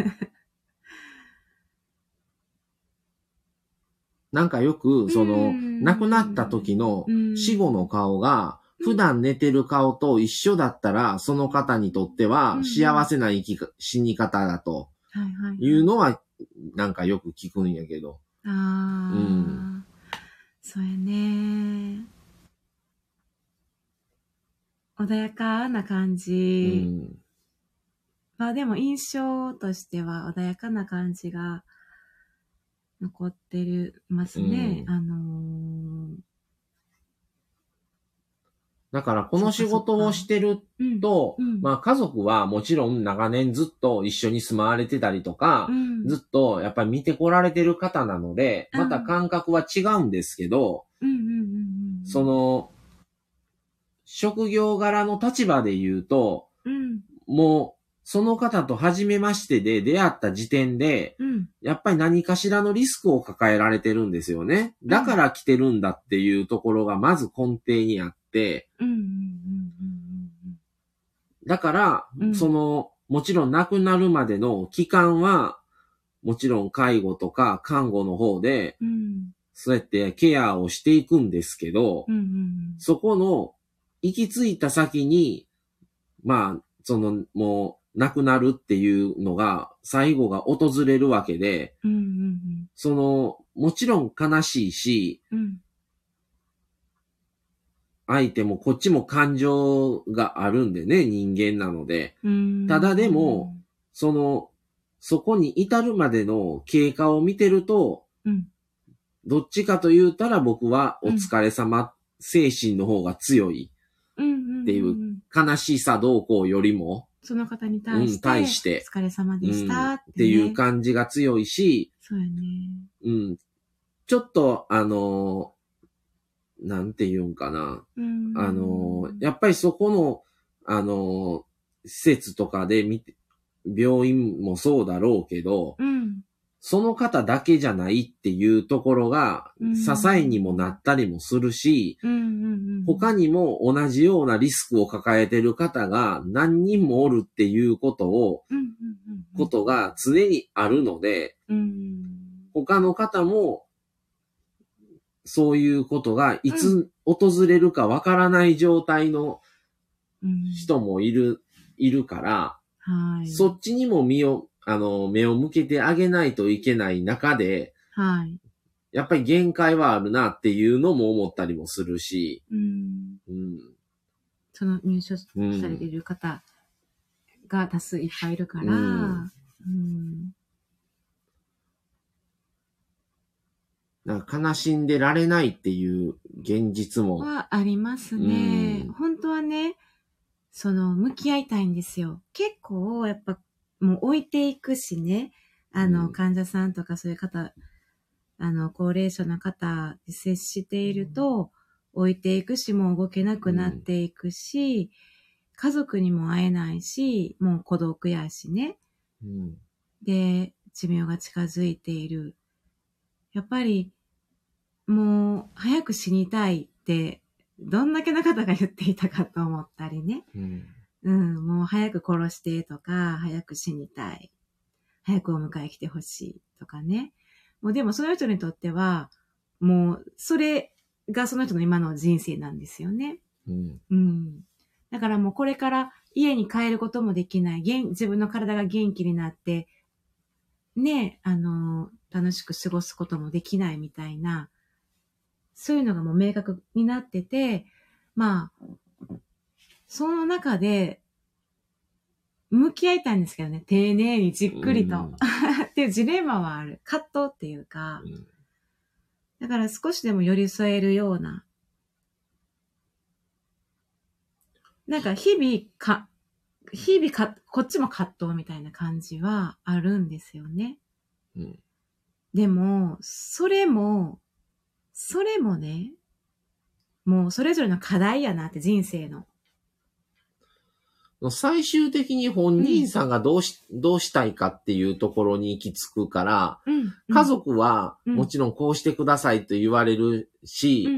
なんかよく、その、うん。亡くなった時のうん。死後の顔が、普段寝てる顔と一緒だったら、その方にとってはうん。幸せな生きか、死に方だとはいはい。い。うのは、なんかよく聞くんやけど。ああ、うんそうやね。穏やかな感うじ。ん。まあでも印象としては穏やかな感じが残ってるますね。うんあのーだからこの仕事をしてるうん、と、うん。まあ家族はもちろん長年ずっと一緒に住まわれてたりとかう、ん、ずっとやっぱり見てこられてる方なので、うん。また感覚は違うんですけど、そ、の、職業柄の立場で言うと、うん、もう、その方と初めましてで出会った時点で、うん、やっぱり何かしらのリスクを抱えられてるんですよね。だから来てるんだっていうところがまず根底にあって、だから、うん。その、もちろん亡くなるまでの期間は、もちろん介護とか看護の方で、うん、うん、そうやってケアをしていくんですけど、うん、うん、そこの行き着いた先に、まあ、その、もう、亡くなるっていうのが、最後が訪れるわけで、うん、うん、その、もちろん悲しいし、うん、相手もこっちも感情があるんでね、人間なので、うん、ただでも、その、そこに至るまでの経過を見てると、うん、どっちかと言うたら僕はお疲れ様精神の方が強い。うん、うん、っていう悲しさどうこうよりも、その方に対して、うん対して。お疲れ様でうんしたって,、ね。っていう感じが強いし、そうやね。うん、ちょっと、あの、なんて言うんかな。うんあの、やっぱりそこの、あの、施設とかで見て、病院もそうだろうけど、うん、その方だけじゃないっていうところがうん支えにもなったりもするし。他にも同じようなリスクを抱えてる方が何人もおるっていうことを。ことが常にあるので、うん、他の方もそういうことがいつ訪れるかわからない状態のうん。人もいる、いるから、はい。そっちにも身を、あの、目を向けてあげないといけない中で、はい。やっぱり限界はあるなっていうのも思ったりもするし、うん。うん。その入所さうんれている方が多数いっぱいいるから、うんうん。なんか悲しんでられないっていう現実も、はありますね。うん本当はね、その、向き合いたいんですよ。結構、やっぱ、もう置いていくしね、あの、うん患者さんとかそういう方、あの、高齢者の方で接していると、置いていくし、もう動けなくなっていくし、家族にも会えないし、もう孤独やしね。うんで、寿命が近づいている。やっぱり、もう、早く死にたいって、どんだけの方が言っていたかと思ったりね。うんうん、もう早く殺してとか、早く死にたい。早くお迎え来てほしいとかね。もうでもその人にとっては、もうそれがその人の今の人生なんですよね。うん。うん。だからもうこれから家に帰ることもできない。元自分の体が元気になって、ね、あの、楽しく過ごすこともできないみたいな、そういうのがもう明確になってて、まあ、その中で、向き合いたいんですけどね、丁寧にじっくりと。うん っていうジレンマはある。葛藤っていうか、うんだから少しでも寄り添えるような。なんか日々か、日々か、こっちも葛藤みたいな感じはあるんですよね。うんでも、それも、それもね、もうそれぞれの課題やなって人生の。最終的に本人さんがどうし、どうしたいかっていうところに行き着くから、うん家族はうんもちろんこうしてくださいと言われるし、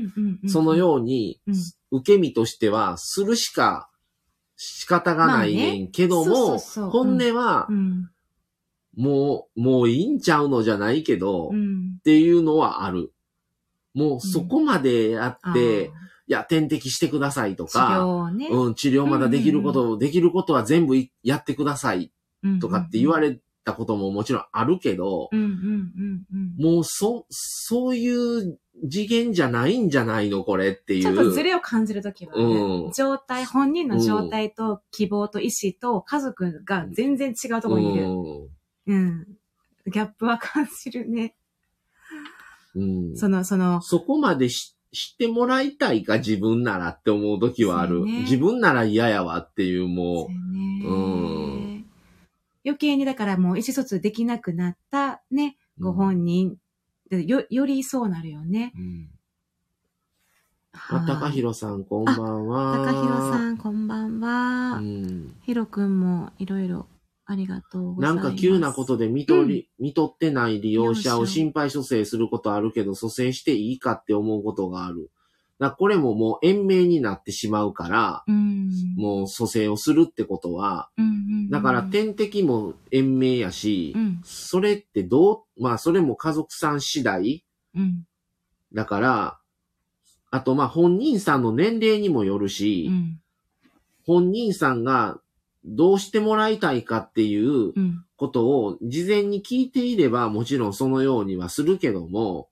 そのうようにうん、受け身としてはするしか仕方がないねんけども、本音はん。うん。もう、もういいんちゃうのじゃないけど、っうん。ていうのはある。もうそこまでやあって、ーいや、点滴してくださいと治療ね。うん、治療まだできること、できることは全部いやってくださいとかって言われたことももちろんあるけど、うんうんうんうん。もうそ、そういう次元じゃないんじゃないのこれっていう。ちょっとズレを感じるときはね、うん状態、本人の状態と希望と意思と家族が全然違うところにいる。うん。ギャップは感じるね。うん。うんその、その、そこまでし知ってもらいたいか自分ならって思う時はある。ね自分なら嫌やわっていうもそうよねうん余計にだからもう意思疎通できなくなったね、う。ご本人、でよ、よりそうなるよね。うん。高弘さん、こんばんは。高弘さん、こんばんは。うん。ひろくんもいろいろありがとうござます。ないんか急なことで見とり、見とってない利用者を心配蘇生することあるけど、蘇生していいかって思うことがある。だこれももう延命になってしまうから、うん。もう蘇生をするってことは、うんうんうん、だから点滴も延命やし、うん、それってどう、まあそれも家族さん次第うん、だから、あとまあ本人さんの年齢にもよるし、うん、本人さんがどうしてもらいたいかっていううん、ことを事前に聞いていればもちろんそのようにはするけども、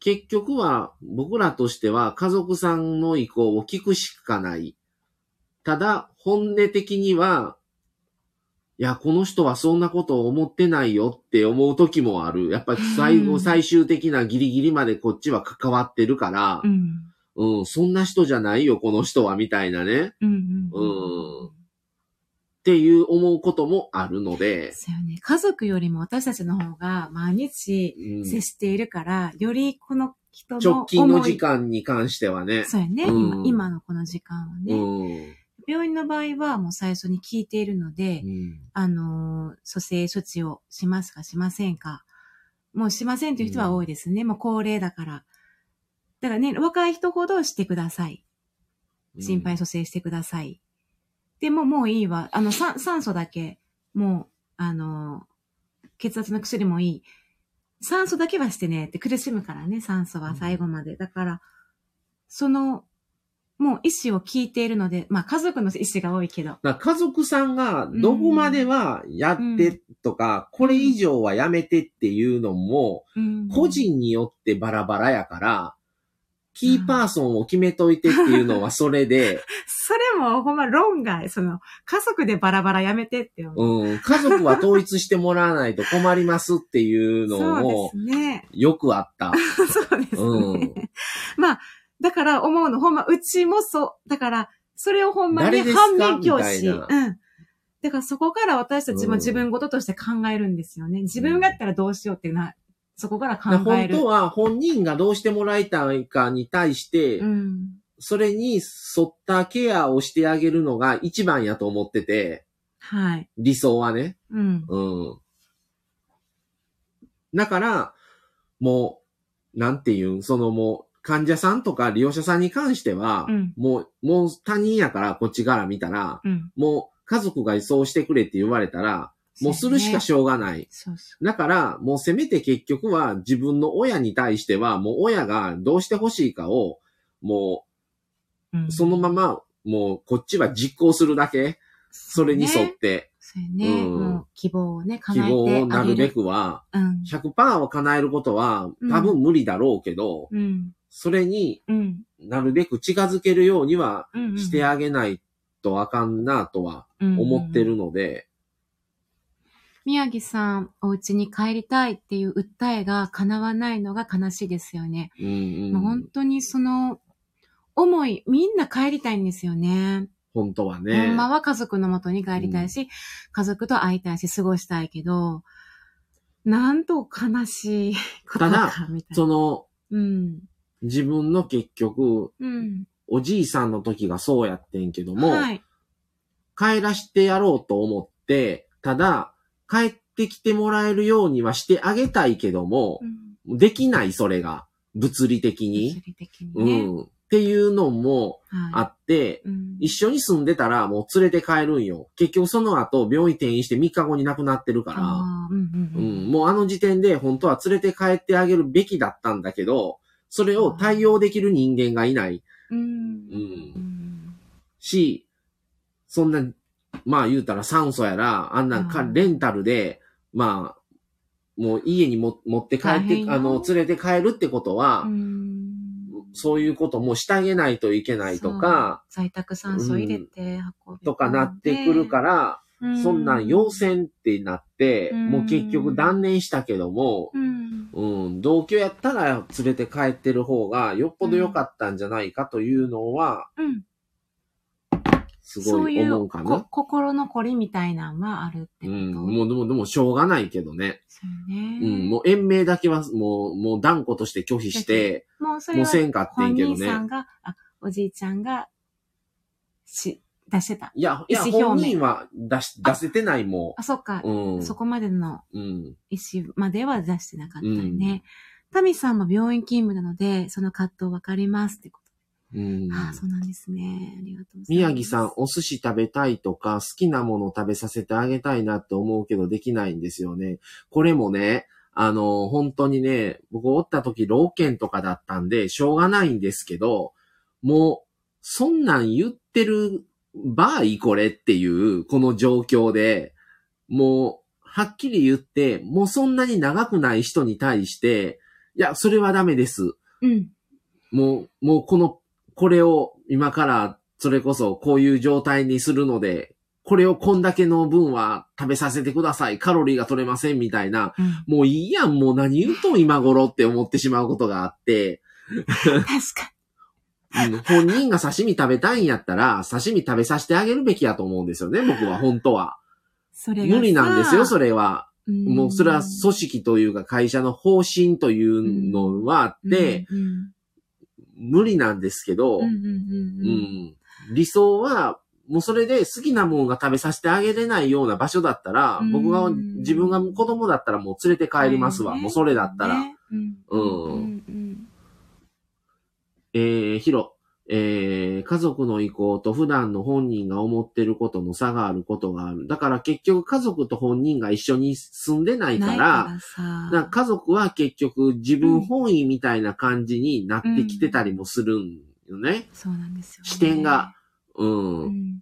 結局は僕らとしては家族さんの意向を聞くしかない。ただ本音的には、いや、この人はそんなことを思ってないよって思う時もある。やっぱり最後、うん最終的なギリギリまでこっちは関わってるからう、ん、うん、そんな人じゃないよ、この人は、みたいなね。うん、うん。うんっていう思うこともあるので、そうよね。家族よりも私たちの方が毎日うん接しているから、よりこの人の直近の時間に関してはね。そうやね、うん今。今のこの時間はうね、ん。病院の場合はもう最初に聞いているので、うんあのー蘇生処置をしますかしませんかもうしませんという人は多いですね。もう高齢だから。だからね、若い人ほどしてください。心配蘇生してください。でももういいわ。あの、酸酸素だけ、もう、あのー血圧の薬もいい。酸素だけはしてねって苦しむからね、酸素は最後まで。だから、その、もう意思を聞いているので、まあ家族の意思が多いけど。家族さんがどこまではやってとか、これ以上はやめてっていうのも、うん個人によってバラバラやから、キーパーソンを決めといてっていうのはそれで、それもほんま論外。その、家族でバラバラやめてって思う。うん、家族は統一してもらわないと困りますっていうのそうもですね。よくあった。そうですね。うんまあ、だから思うの、ほんま、うちもそう。だから、それをほんまに反面教師。うん。だからそこから私たちも自分事として考えるんですよね。自分がやったらどうしようっていうのは、そこから考える。本当は本人がどうしてもらいたいかに対して、うん。それに沿ったケアをしてあげるのが一番やと思ってて、はい。理想はね。うん。うん。だから、もう、なんていうん、そのもう、患者さんとか利用者さんに関しては、うんもう、もう他人やからこっちから見たら、うん。もう家族がそうしてくれって言われたら、もうするしかしょうがない。そうそだから、もうせめて結局は自分の親に対しては、もう親がどうしてほしいかを、もう。そのまま、もうこっちは実行するだけ、それに沿っねて、そうやね。うんもう希望をね、希叶えてあげる。望をなるべくは、うん。100%を叶えることは多分無理だろうけど、うん。それにうん。なるべく近づけるようにはしてあげないとあかんなとは思ってるので、宮城さん、お家に帰りたいっていう訴えが叶わないのが悲しいですよね。うんうんもう本当にその、思い、みんな帰りたいんですよね。本当はね。ほんまは家族の元に帰りたいし、家族と会いたいし、過ごしたいけど、なんと悲しいことか、みたいな。その、うん。自分の結局、うん。おじいさんの時がそうやってんけども、はい。帰らしてやろうと思って、ただ、帰ってきてもらえるようにはしてあげたいけどもう、んできない、それが。物理的に。物理的にうね。ん。っていうのもあはって、い。うん一緒に住んでたらもう連れて帰るんよ。結局その後病院転院して3日後に亡くなってるから、あーうんうんううんん、もうあの時点で本当は連れて帰ってあげるべきだったんだけど、それを対応できる人間がいない。うんう。うんんし、そんな、まあ言うたら酸素やら、あんなんかうん。レンタルで、まあ、もう家にも持って帰って、あの、連れて帰るってことは、うん。そういうこともしてあげないといけないとか、在宅酸素入れて運びとかなってくるから、らそんなん要請ってなって、うん。もう結局断念したけども、うん。うん、同居やったら連れて帰ってる方がよっぽど良かったんじゃないかというのは、うんすごいそういうこ思うかな。心のこりみたいなんはあるってこと？うん、もうでも、でもしょうがないけどね。そうね。うん、もう延命だけはもう、もう断固として拒否して、もうそれはもうせんかってん本けどね。人さんが、あ、おじいちゃんが、し、出してた。いや、いや、意思表明本人は出し、出せてないもあ、そっか。ん。うん。そこまでのうん。意思までは出してなかったよね。タミさんも病院勤務なので、その葛藤わかりますってこうんと。ああ、そうなんですね。ありがとうございます。宮城さん、お寿司食べたいとか、好きなもの食べさせてあげたいなって思うけど、できないんですよね。これもね、あの、本当にね、僕おった時、老犬とかだったんで、しょうがないんですけど、もう、そんなん言ってる場合これっていう、この状況で、もう、はっきり言って、もうそんなに長くない人に対して、いや、それはダメです。うん。もう、もうこの、これを今から、それこそこういう状態にするので、これをこんだけの分は食べさせてください。カロリーが取れませんみたいな。うん。もういいやん、もう何言うとん今頃って思ってしまうことがあって、確かうん本人が刺身食べたいんやったら、刺身食べさせてあげるべきやと思うんですよね、僕は、本当は。それ無理なんですよ、それは。うんもうそれは組織というか会社の方針というのはあって、うんうん無理なんですけど、うんうんうんううん。ん。理想は、もうそれで好きなものが食べさせてあげれないような場所だったら、うん。僕が、自分が子供だったらもう連れて帰りますわ。ねもうそれだったら。ね。うん。うんうんうん。えー、ヒロ、えー、家族の意向と普段の本人が思ってることの差があることがある。だから結局家族と本人が一緒に住んでないから、から家族は結局自分本位みたいな感じになってきてたりもするんよね。そうなんですよね。視点が。うんうん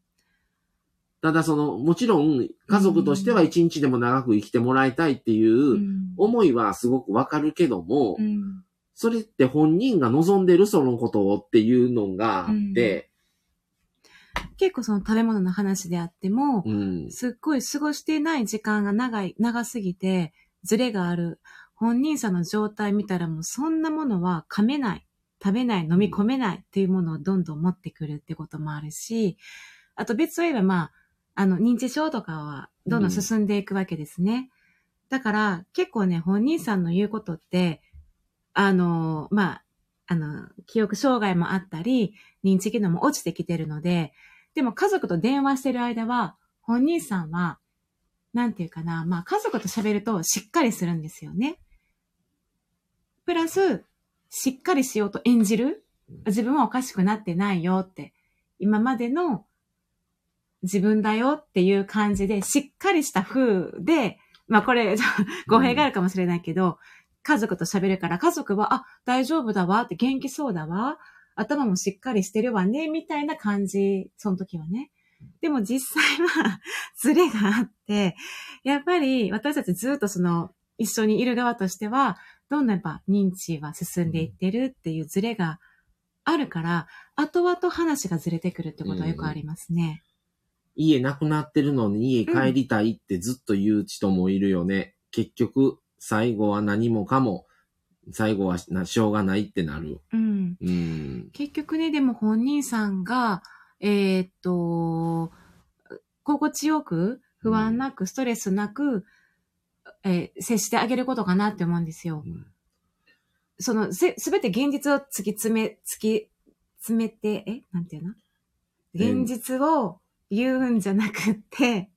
ただその、もちろん家族としては一日でも長く生きてもらいたいっていううん思いはすごくわかるけども、うんそれって本人が望んでるそのことをっていうのがあって、結構その食べ物の話であっても、うん。すっごい過ごしてない時間が長い、長すぎて、ズレがある。本人さんの状態見たらもうそんなものは噛めない、食べない、飲み込めないっていうものをどんどん持ってくるってこともあるし、あと別を言えばまあ、あの、認知症とかはどんどん進んでいくわけですね。だから結構ね、本人さんの言うことって、あの、まあ、あの、記憶障害もあったり、認知機能も落ちてきてるので、でも家族と電話してる間は、本人さんは、なんていうかな、まあ家族と喋るとしっかりするんですよね。プラス、しっかりしようと演じる自分はおかしくなってないよって、今までの自分だよっていう感じで、しっかりした風で、まあこれ、語弊があるかもしれないけど、家族と喋るから、家族は、あ、大丈夫だわって、元気そうだわ、頭もしっかりしてるわね、みたいな感じ、その時はね。でも実際は、ズレがあって、やっぱり私たちずっとその、一緒にいる側としては、どんどんやっぱ認知は進んでいってるっていうズレがあるから、後々話がずれてくるってことはよくありますね。家なくなってるのに家帰りたいってずっと言う人もいるよね。結局、最後は何もかも、最後はなしょうがないってなる。うん。うん。結局ね、でも本人さんが、えーっと、心地よく、不安なく、ストレスなく、えー接してあげることかなって思うんですよ。うんその、せ、すべて現実を突き詰め、突き詰めて、え？なんていうの？うん現実を言うんじゃなくって、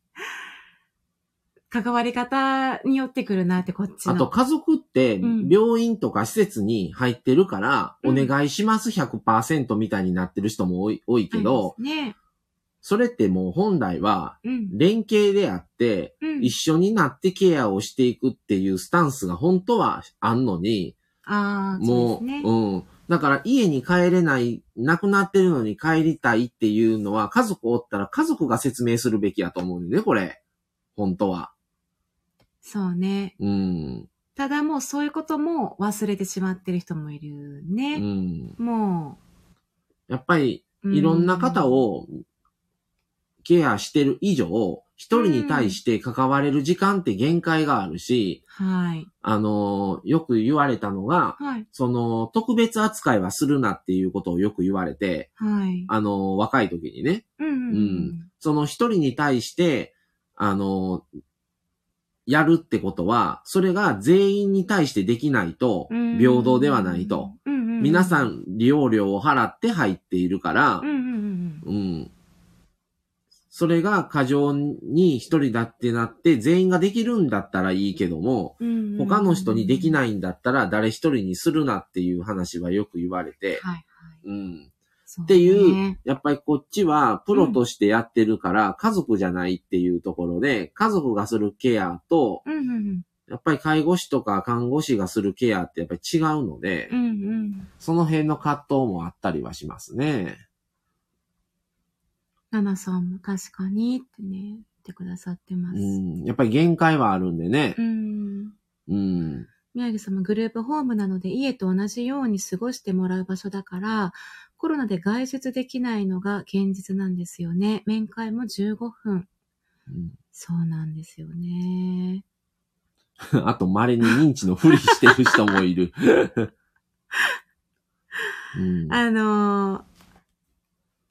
関わり方によってくるなって、こっちの。あと家族ってうん病院とか施設に入ってるから、うんお願いします100%みたいになってる人も多い多いけど、ね。それってもう本来はうん。連携であって、うん。一緒になってケアをしていくっていうスタンスが本当はあんのに、ああ、もう、そうね。うん。だから家に帰れない、亡くなってるのに帰りたいっていうのは家族おったら家族が説明するべきやと思うんね、これ。本当は。そうね。うん。ただもうそういうことも忘れてしまってる人もいるうね。ん。もやっぱり、う。いろんな方をケアしてる以上、一人に対して関われる時間って限界があるし、はい。あの、よく言われたのが、はい。その、特別扱いはするなっていうことをよく言われて、はい。あの、若い時にね、うんうんうん。その一人に対して、あの、やるってことは、それが全員に対してできないと、うん平等ではないと。。皆さん利用料を払って入っているからうん。それが過剰に一人だってなって、全員ができるんだったらいいけども、他の人にできい。ないんだったら誰一人にするなっていう話はよく言われて、はいはい。うん。っていう、やっぱりこっちはプロとしてやってるから、家族じゃないっていうところで、家族がするケアと、うんうんやっぱり介護士とか看護師がするケアってやっぱり違うのでうん。う、んうん。その辺の葛藤もあったりはしますね。ナナさんも確かにってね、言ってくださってます。うん。やっぱり限界はあるんでねう。ん。うん。宮城さんもグループホームなので家と同じように過ごしてもらう場所だから、コロナで外出できないのが現実なんですよね。面会も15分。うんそうなんですよね。あと、稀に認知のふりしてる人もいる。うん、あのー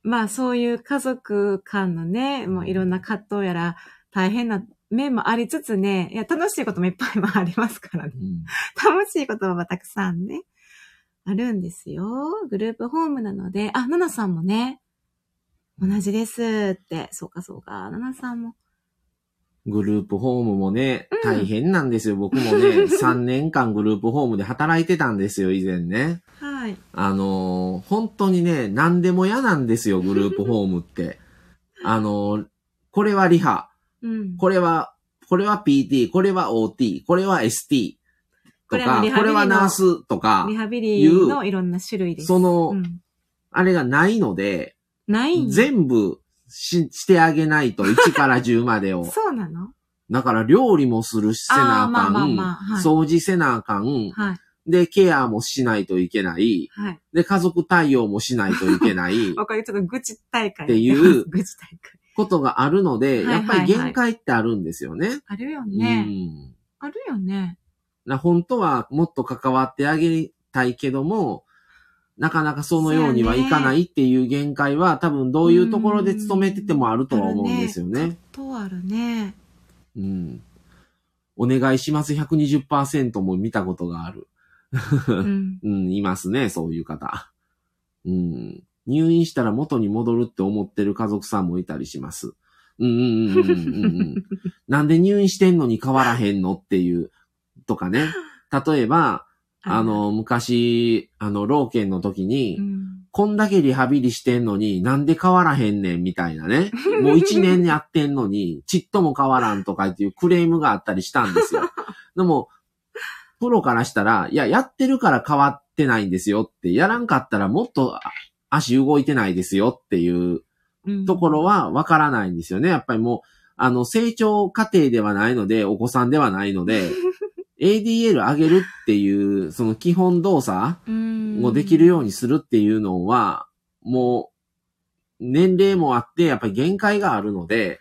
まあそういう家族間のね、もういろんな葛藤やら大変な面もありつつね、いや楽しいこともいっぱいもありますからね。うん楽しいこともたくさんね、あるんですよ。グループホームなので、あ、ナナさんもね、同じですって、そうかそうか、ナナさんも。グループホームもねうん、大変なんですよ。僕もね、3年間グループホームで働いてたんですよ、以前ね。はい。あのー本当にね、何でも嫌なんですよ、グループホームって。あのーこれはリハ、うん。これは、これは PT、これは OT、これは ST ことか、これはナースとかリ、ハビリのいろんな種類です。そのうんあれがないので、ない全部ししてあげないと、1から10までを。そうなの？だから料理もするしせなあかん、あーまあまあまあはい掃除せなあかん、はい。で、ケアもしないといけない、はい。で、家族対応もしないといけない わかる。ちょっと愚痴大会。っていう 愚痴大会。ことがあるので、やっぱり限界ってあるんですよね。あるようね。ん。あるよね。な本当はもっと関わってあげたいけども、なかなかそのようにはいかないっていう限界は、多分どういうところで勤めててもあるとは思うんですよね。とあるね。うん。お願いします120%も見たことがある。うん。うん、いますね、そういう方。うん。入院したら元に戻るって思ってる家族さんもいたりします。うんうんうんうんうんうん。なんで入院してんのに変わらへんのっていう、とかね。例えば、あの、昔、あの、老犬の時に、うんこんだけリハビリしてんのに、なんで変わらへんねん、みたいなね。もう一年やってんのに、ちっとも変わらんとかっていうクレームがあったりしたんですよ。でも、プロからしたら、いや、やってるから変わってないんですよって、やらんかったらもっとあ足動いてないですよっていううんところはわからないんですよね。やっぱりもう、あの、成長過程ではないので、お子さんではないので、ADL 上げるっていう、その基本動作うんをできるようにするっていうのは、もう、年齢もあって、やっぱり限界があるので、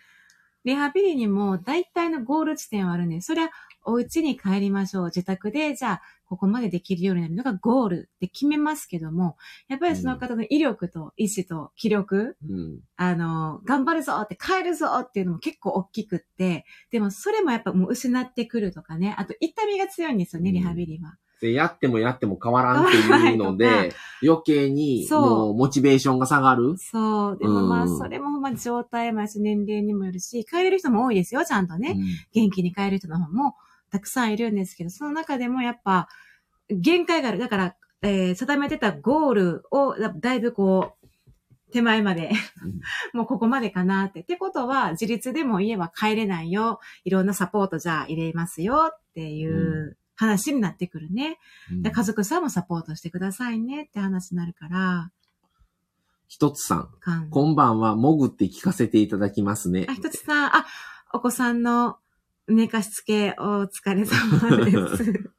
リハビリにも大体のゴール地点はあるんです。それはお家に帰りましょう。自宅で、じゃあ、ここまでできるようになるのがゴールって決めますけども、やっぱりその方の威力と意志と気力、うん。あの、頑張るぞって帰るぞっていうのも結構大きくって、でもそれもやっぱもう失ってくるとかね、あと痛みが強いんですよね、うんリハビリは。で、やってもやっても変わらんっていうので、余計に、そうモチベーションが下がる。そう。でもまあ、うんそれもまあ状態もやし、年齢にもよるし、帰れる人も多いですよ、ちゃんとね。うん元気に帰る人の方もたくさんいるんですけど、その中でもやっぱ、限界がある。だから、えー定めてたゴールをだだいぶこう、手前まで、もうここまでかなって。ってことは、自立でも家は帰れないよ。いろんなサポートじゃあ入れますよっていう話になってくるね。うんで家族さんもサポートしてくださいねって話になるから、一つさんこんばんは、潜って聞かせていただきますねあ、。ひとつさん、あ、お子さんの寝かしつけお疲れ様です。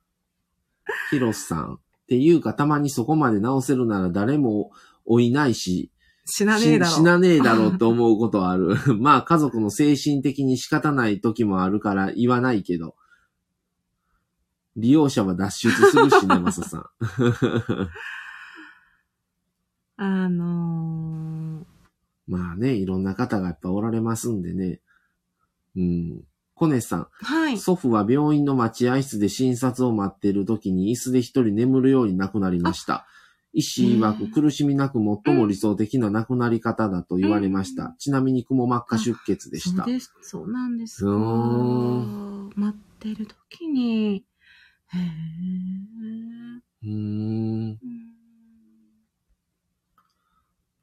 ヒロスさん。っていうか、たまにそこまで直せるなら誰も追いないし、死なねえだろ。し死なねえだろうと思うことはある。まあ、家族の精神的に仕方ない時もあるから言わないけど。利用者は脱出するしね、マサさん。あのまあね、いろんな方がやっぱおられますんでね。うん。コネさん。ー、はい。祖父は病院の待合室で診察を待っている時に椅子で一人眠るように亡くなりました。医師曰く苦しみなく最も理想的な亡くなり方だと言われました。うんちなみにくも膜下出血でしたそう。です。そうなんですか。待ってる時に、へーうーん。うん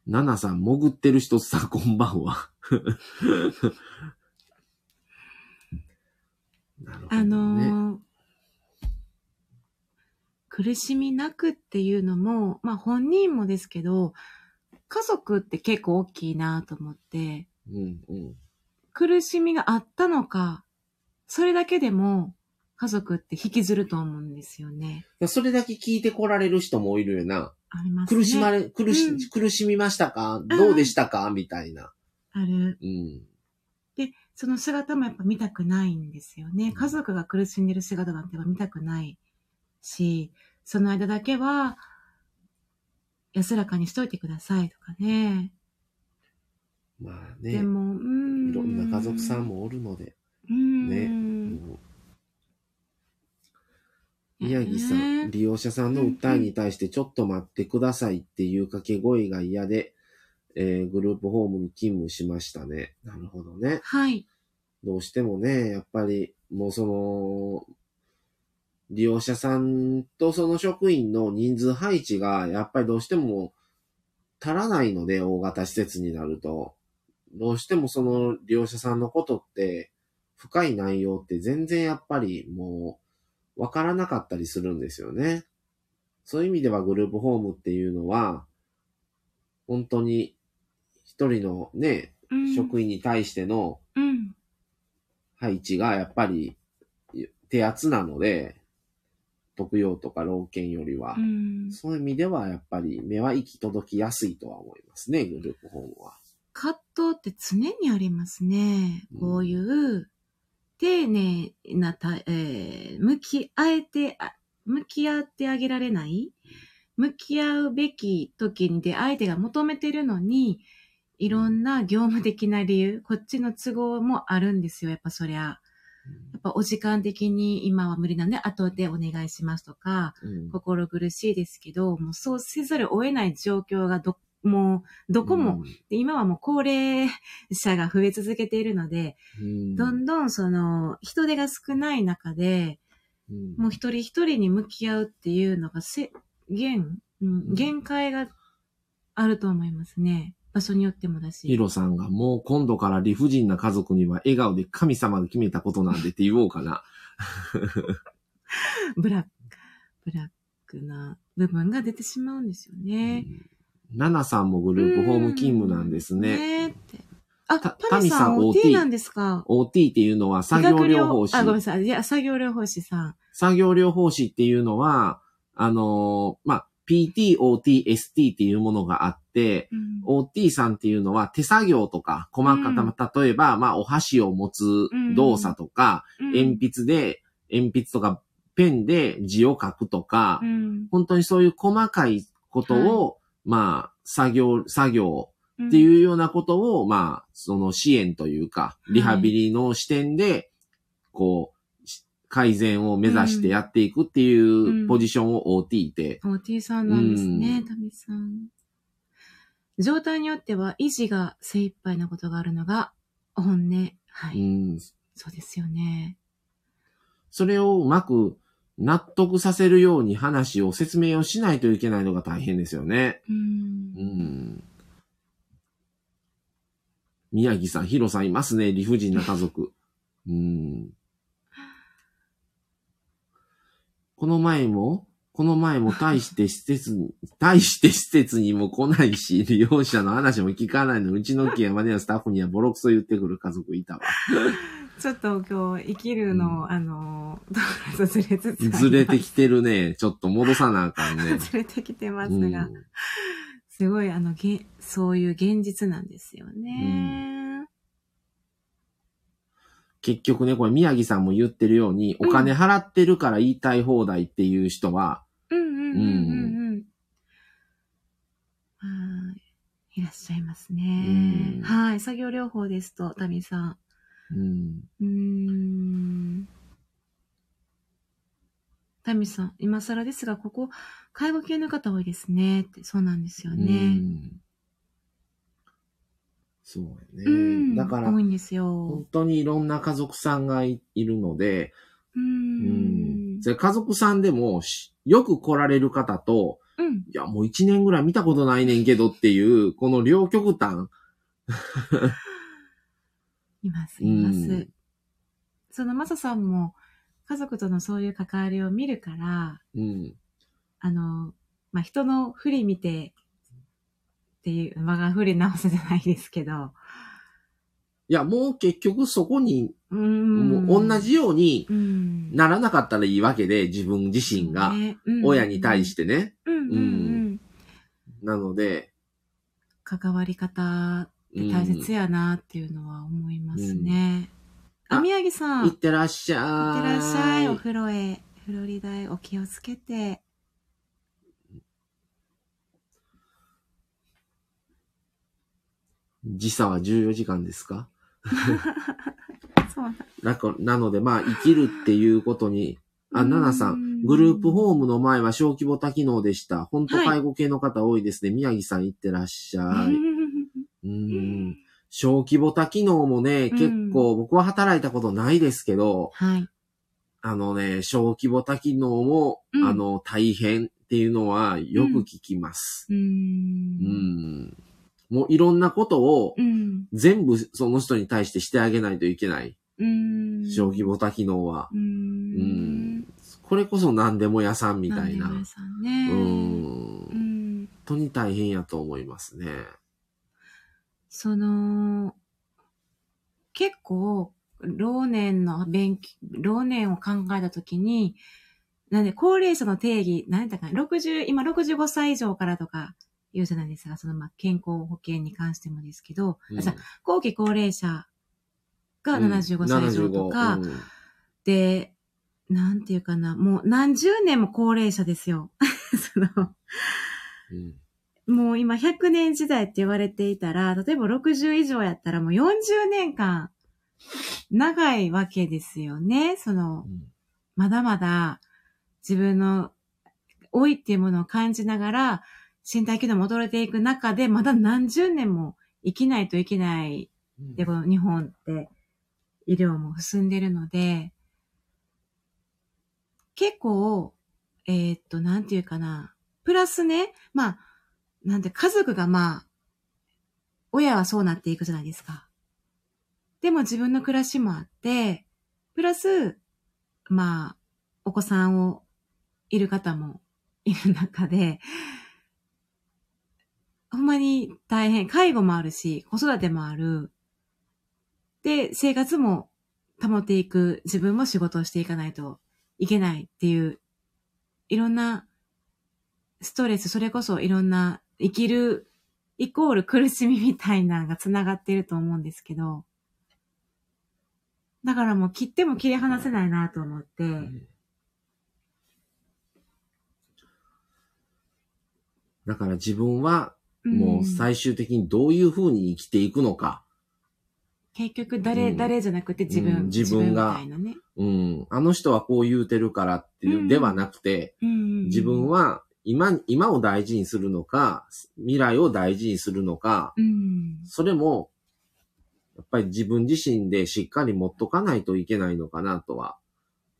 ナナさん、潜ってる人さん、こんばんは。なるほどね。あのー苦しみなくっていうのも、まあ本人もですけど、家族って結構大きいなと思って、うんうん。苦しみがあったのか、それだけでも家族って引きずると思うんですよね。それだけ聞いてこられる人もいるよな。ありますね。苦しまれ、苦し、うん苦しみましたか？どうでしたか？みたいな。ある。うん。で、その姿もやっぱ見たくないんですよね。家族が苦しんでる姿なんて見たくないし、その間だけは安らかにしといてくださいとかね。まあね。でも、うーん。いろんな家族さんもおるので。うーん。ねうん宮城さん、利用者さんの訴えに対してちょっと待ってくださいっていう掛け声が嫌で、えーグループホームに勤務しましたね。なるほどね。はい。どうしてもね、やっぱり、もうその、利用者さんとその職員の人数配置が、やっぱりどうしても足らないので、大型施設になると。どうしてもその利用者さんのことって、深い内容って全然やっぱりもう、わからなかったりするんですよね。そういう意味ではグループホームっていうのは、本当に一人のね、うん職員に対してのうん。配置がやっぱり手厚なので、特養とか老犬よりは、うん。そういう意味ではやっぱり目は行き届きやすいとは思いますね、グループホームは。葛藤って常にありますね。うんこういう、丁寧なた、えー向き合えて、あ向き合ってあげられない向き合うべき時にで相手が求めてるのに、いろんな業務的な理由、こっちの都合もあるんですよ、やっぱそりゃ。やっぱお時間的に今は無理なんで後でお願いしますとか、うん。心苦しいですけど、もうそうせざるを得ない状況がど、もうどこも、で今はもう高齢者が増え続けているので、うん、どんどんその人手が少ない中で、うん。もう一人一人に向き合うっていうのがせ、限、うん、限界があると思いますね。場所によってもだし。ヒロさんがもう今度から理不尽な家族には笑顔で神様が決めたことなんでって言おうかな。ブラック、ブラックな部分が出てしまうんですよね。ナナさんもグループホーム勤務なんですね。ね。あ、たタミさん OT なんですか？OT っていうのは作業療法士あ、。ごめんなさい。いや、作業療法士さん。作業療法士っていうのは、あのーまあ、PT、OT、ST っていうものがあって、うん。OT さんっていうのは手作業とか、細かた、例えば、まあ、お箸を持つ動作とか、うん。鉛筆で、鉛筆とかペンで字を書くとか、うん。本当にそういう細かいことを、まあ、作業、作業うん。っていうようなことを、まあ、その支援というか、リハビリの視点で、こう、し改善を目指してやっていくっていうポジションを OT って、OT さんなんですねう、タミさん。状態によっては維持が精一杯なことがあるのが本音。はうい。ん、そうですよね。それをうまく納得させるように話を説明をしないといけないのが大変ですよね。うんう。ん。宮城さん、ヒロさんいますね。理不尽な家族。うん。この前も、この前も大して施設に、大して施設にも来ないし、利用者の話も聞かないの。うちの家までのスタッフにはボロクソ言ってくる家族いたわ。ちょっと今日生きるの、あの、ずれつつずれてきてるね。ちょっと戻さなあかんね。ずれてきてますうんが、すごい、あの、げそういう現実なんですよね。結局ね、これ宮城さんも言ってるように、お金払ってるから言いたい放題っていう人は、うんうんうんうんうん。はい。いらっしゃいますねうん。はい。作業療法ですと、タミさん。うん、うーん。タミさん、今更ですが、ここ、介護系の方多いですね。って、そうなんですようね。んそうやうん。ね。だから、多いんです本よ。当にいろんな家族さんがいいるので、うんん。それ家族さんでもし、よく来られる方と、うん。いや、もう一年ぐらい見たことないねんけどっていう、この両極端。います、います。うんそのマサさんも家族とのそういう関わりを見るから、うん。あの、まあ、人の不利見てっていう、まあ、不利直すじゃないですけど、いや、もう結局そこに、う。もう同じようにうん、ならなかったらいいわけで、自分自身が、親に対してね。なので、関わり方って大切やなっていうのは思いますね。あ、あ宮城さん、いっいってらっしゃい。てらっしゃい。お風呂へ、フロリダへお気をつけて。時差は14時間ですか？そうなんなので、まあ、生きるっていうことに、あ、うんナナさん、グループホームの前は小規模多機能でした。本当はい介護系の方多いですね。宮城さん行ってらっしゃい。うん小規模多機能もね、うん結構、僕は働いたことないですけど、はい。あのね、小規模多機能も、うんあの、大変っていうのはよく聞きます。うー。うんん。もういろんなことをうん。全部その人に対してしてあげないといけない。うん。小規模多機能は。うーん。これこそ何でも屋さんみたいな。んでも屋さんね。うん。う本ん。当に大変やと思いますね。その、結構、老年の勉強、老年を考えたときに、なんで、高齢者の定義、何だかな、60、今65歳以上からとか言うじゃないですか、その、まあ、健康保険に関してもですけど、うん。後期高齢者が75歳以上とか、うん75で、なんていうかな、もう何十年も高齢者ですよ。その、うん。もう今100年時代って言われていたら、例えば60以上やったらもう40年間長いわけですよね。そのう、ん。まだまだ自分の老いっていうものを感じながら身体機能も衰えていく中でまだ何十年も生きないといけないで、この日本って医療も進んでるので、結構、えーっと、なんていうかな。プラスね、まあ、なんて、家族がまあ、親はそうなっていくじゃないですか。でも自分の暮らしもあって、プラス、まあ、お子さんをいる方もいる中で、ほんまに大変。介護もあるし、子育てもある。で、生活も保っていく、自分も仕事をしていかないといけないっていう、いろんなストレス、それこそいろんな生きるイコール苦しみみたいなのが繋がってると思うんですけど、だからもう切っても切り離せないなと思って、だから自分はもう最終的にどういう風に生きていくのか。結局誰、うん誰じゃなくて自分、うん自分がみたいなね。うん。あの人はこう言うてるからっていう、うんではなくて、うん自分、は今、今を大事にするのか、未来を大事にするのか、うん。それも、やっぱり自分自身でしっかり持っとかないといけないのかなとは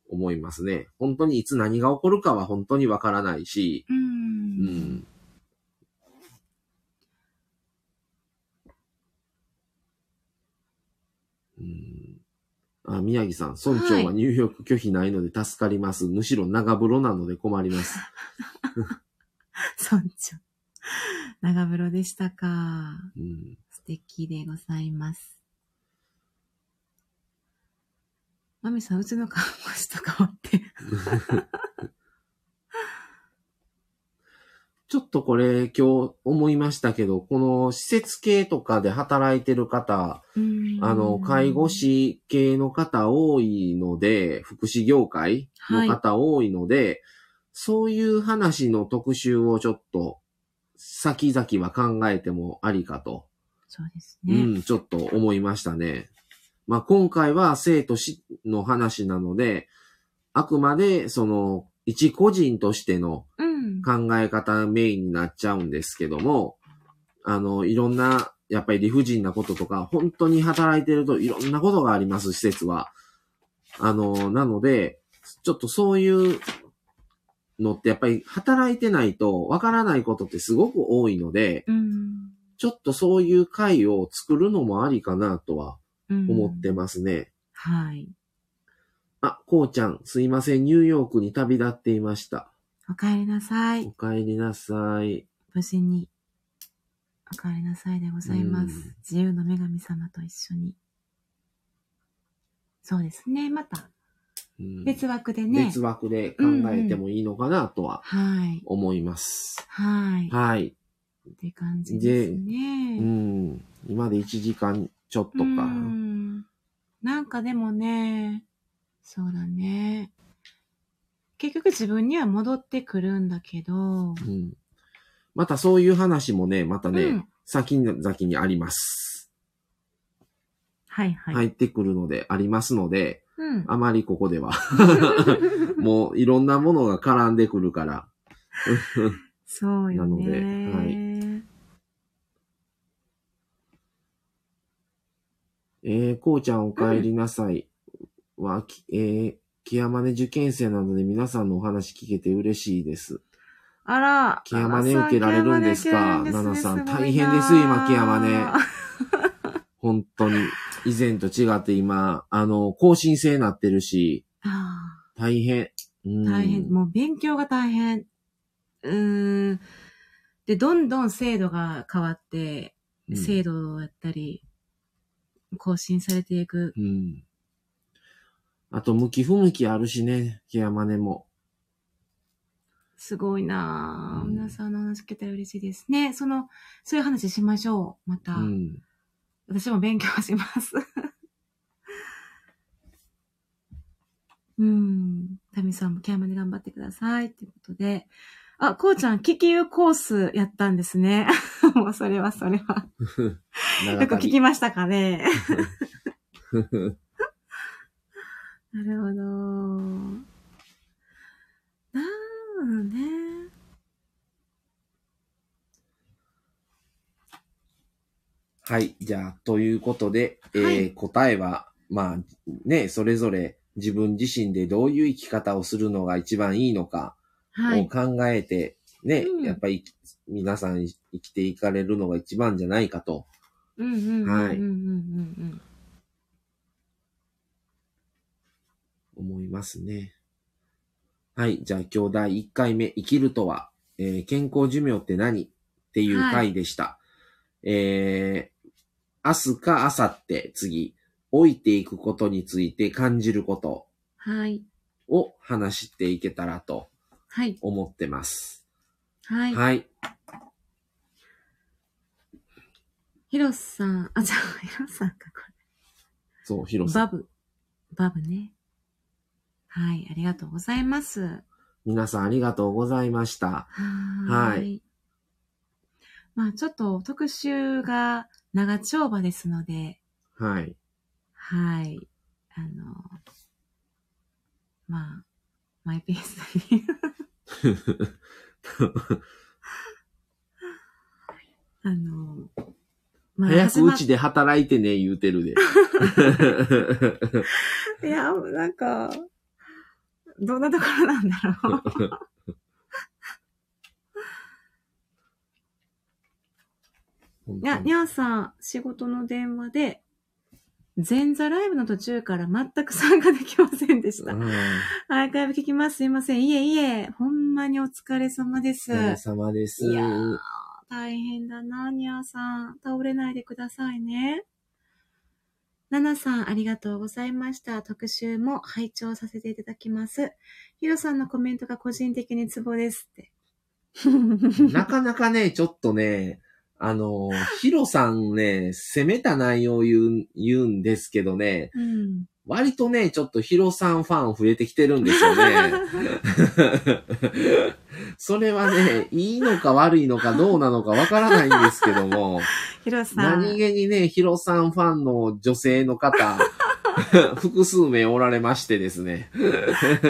思いますね。本当にいつ何が起こるかは本当にわからないし。うんあ、宮城さん、村長は入浴拒否ないので助かります。むしろ長風呂なので困ります。村長。長風呂でしたか。うん、素敵でございます。マミさん、うちの看護師とかおって。ちょっとこれ今日思いましたけど、この施設系とかで働いてる方、あの、介護士系の方多いので、福祉業界の方多いので、そういう話の特集をちょっと、先々は考えてもありかと、そうですうね。ん、ちょっと思いましたね。まあ、今回は生と死の話なので、あくまで、その、一個人としてのうん。考え方メインになっちゃうんですけども、あの、いろんな、やっぱり理不尽なこととか、本当に働いてるといろんなことがあります、施設は。あの、なので、ちょっとそういうのってやっぱり働いてないとわからないことってすごく多いので、うん。ちょっとそういう会を作るのもありかなとはうん思ってますね。はい。あ、こうちゃん、すいません、ニューヨークに旅立っていました。お帰りなさいお。帰りなさい。無事に。お帰りなさいでございます。うん自由の女神様と一緒に。そうですね。またうん別枠でね。別枠で考えてもいいのかなとははい。思います。はい。はい。って感じですうね。ん。今で1時間ちょっとか。うんなんかでもね、そうだね。結局自分には戻ってくるんだけど、うん。またそういう話もね、またね、うん先々にあります。はいはい。入ってくるので、ありますので、うん。あまりここでは。もういろんなものが絡んでくるから。そうよね。なのではいえー、こうちゃんお帰りなさい。は、きえー、木山根受験生なので皆さんのお話聞けて嬉しいです。あら、木山根受けられるんですか？木山根受けられるんですね奈々さん大変です今木山根本当に。以前と違って今、あの、更新制になってるし、あ大変。大変。もう勉強が大変。うーん。で、どんどん制度が変わって、うん制度だったり、更新されていく。うん。あと、向き不向きあるしね、木山根も。すごいなぁ、うん皆さんの話聞けたら嬉しいですね。その、そういう話しましょう。また。うん。私も勉強します。うん。タミさんもケアマで頑張ってください。ということで。あ、こうちゃん、聞きゆコースやったんですね。もうそれはそれは。よく聞きましたかね。なるほど。なるね。はい。じゃあ、ということで、えーはい答えは、まあ、ね、それぞれ自分自身でどういう生き方をするのが一番いいのかをはい。考えて、ね、うんやっぱり皆さん生きていかれるのが一番じゃないかと。うんうんうんうんはいうんうん思いますね。はい。じゃあ今日第1回目、生きるとは、えー健康寿命って何？っていう回でした。えー明日か明後日、次、老いていくことについて感じることはい。を話していけたらとはい。思ってます。はい。はい。ヒロさん、あ、じゃあ、ヒロさんか、こそう、ヒロれ。さん。バブ。バブね。はい。ありがとうございます。は皆さんありがとうございました。ーい。はいまあ、ちょっと特集が長丁場ですので、はい。はい。あの、まあ、マイペースに。あの、ま早くう始ちで働いてね、言うてるで。ま いや、なんか、どんなところなんだろう。いや、にゃーさん、仕事の電話で、前座ライブの途中から全く参加できませんでした。うんアーカイブ聞きます。すいません。いえいえ、ほんまにお疲れ様です。お疲れ様です。いやー大変だな、にゃーさん。倒れないでくださいね。ななさん、ありがとうございました。特集も拝聴させていただきます。ひろさんのコメントが個人的にツボですって。なかなかね、ちょっとね、あの、ヒロさんね、攻めた内容を言う、言うんですけどね、うん。割とね、ちょっとヒロさんファン増えてきてるんですよね。それはね、いいのか悪いのかどうなのかわからないんですけども、ひろさん。何気にね、ヒロさんファンの女性の方、複数名おられましてですね、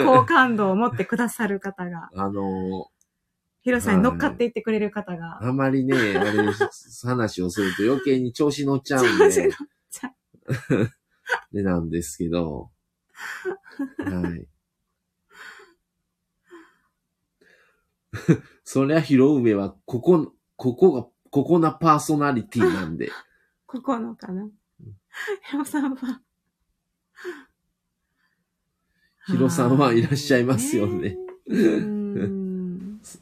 好感度を持ってくださる方が、あの、ヒロさんに乗っかっていってくれる方が。あまりね、あれ、話をすると余計に調子乗っちゃうん 調子乗でっ、ちゃ でなんですけど、はい。そりゃ、ヒロウメは、ここ、ここが、ここなパーソナリティなんで、ここのかな？ヒロさんは？ヒロさんはいらっしゃいますよね。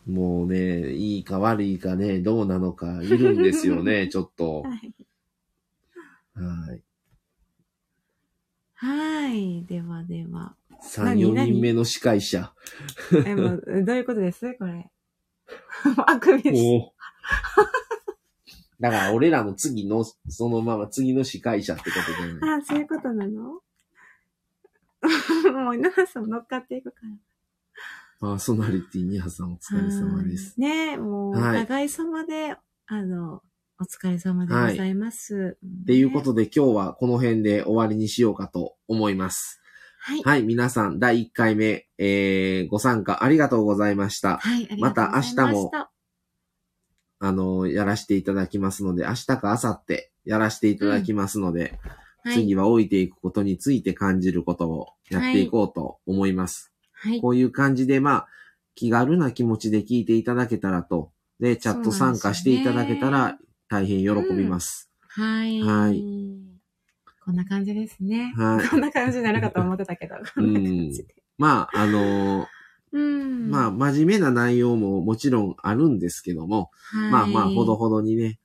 もうね、いいか悪いかね、どうなのか、いるんですよね、ちょっと。はい。はい。はい。ではでは。3、何4人目の司会者。え、もう、どういうことです？これ。あくびです。おだから、俺らの次の、そのまま次の司会者ってことじゃない。あ、そういうことなの？もう、皆さん乗っかっていくから。パーソナリティニハさんお疲れ様です。はいねもう、はいお互い様で、あの、お疲れ様でございます。っっていうことで今日はこの辺で終わりにしようかと思います。はい。はい、皆さん第1回目、えー、ご参加ありがとうございました。はい、ま。また明日もあの、やらせていただきますので、明日か明後日やらせていただきますので、はい、次は老いていくことについて感じることをやっていこうと思います。はい。こういう感じで、まあ、気軽な気持ちで聞いていただけたらと、で、チャット参加していただけたら大変喜びます。はい。はいこんな感じですね。はいこんな感じになるかと思ってたけど、こんな感じで。まあ、あのーうん。まあ、真面目な内容ももちろんあるんですけども、はい、まあまあ、ほどほどにね、ね。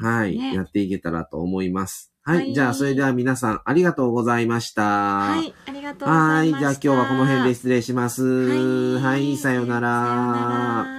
はい、やっていけたらと思います。はい、はいじゃあ、それでは皆さんありがとうございました。はい、ありがとうござはいい、ました。じゃあ今日はこの辺で失礼します。はいはい、さようなら。さようなら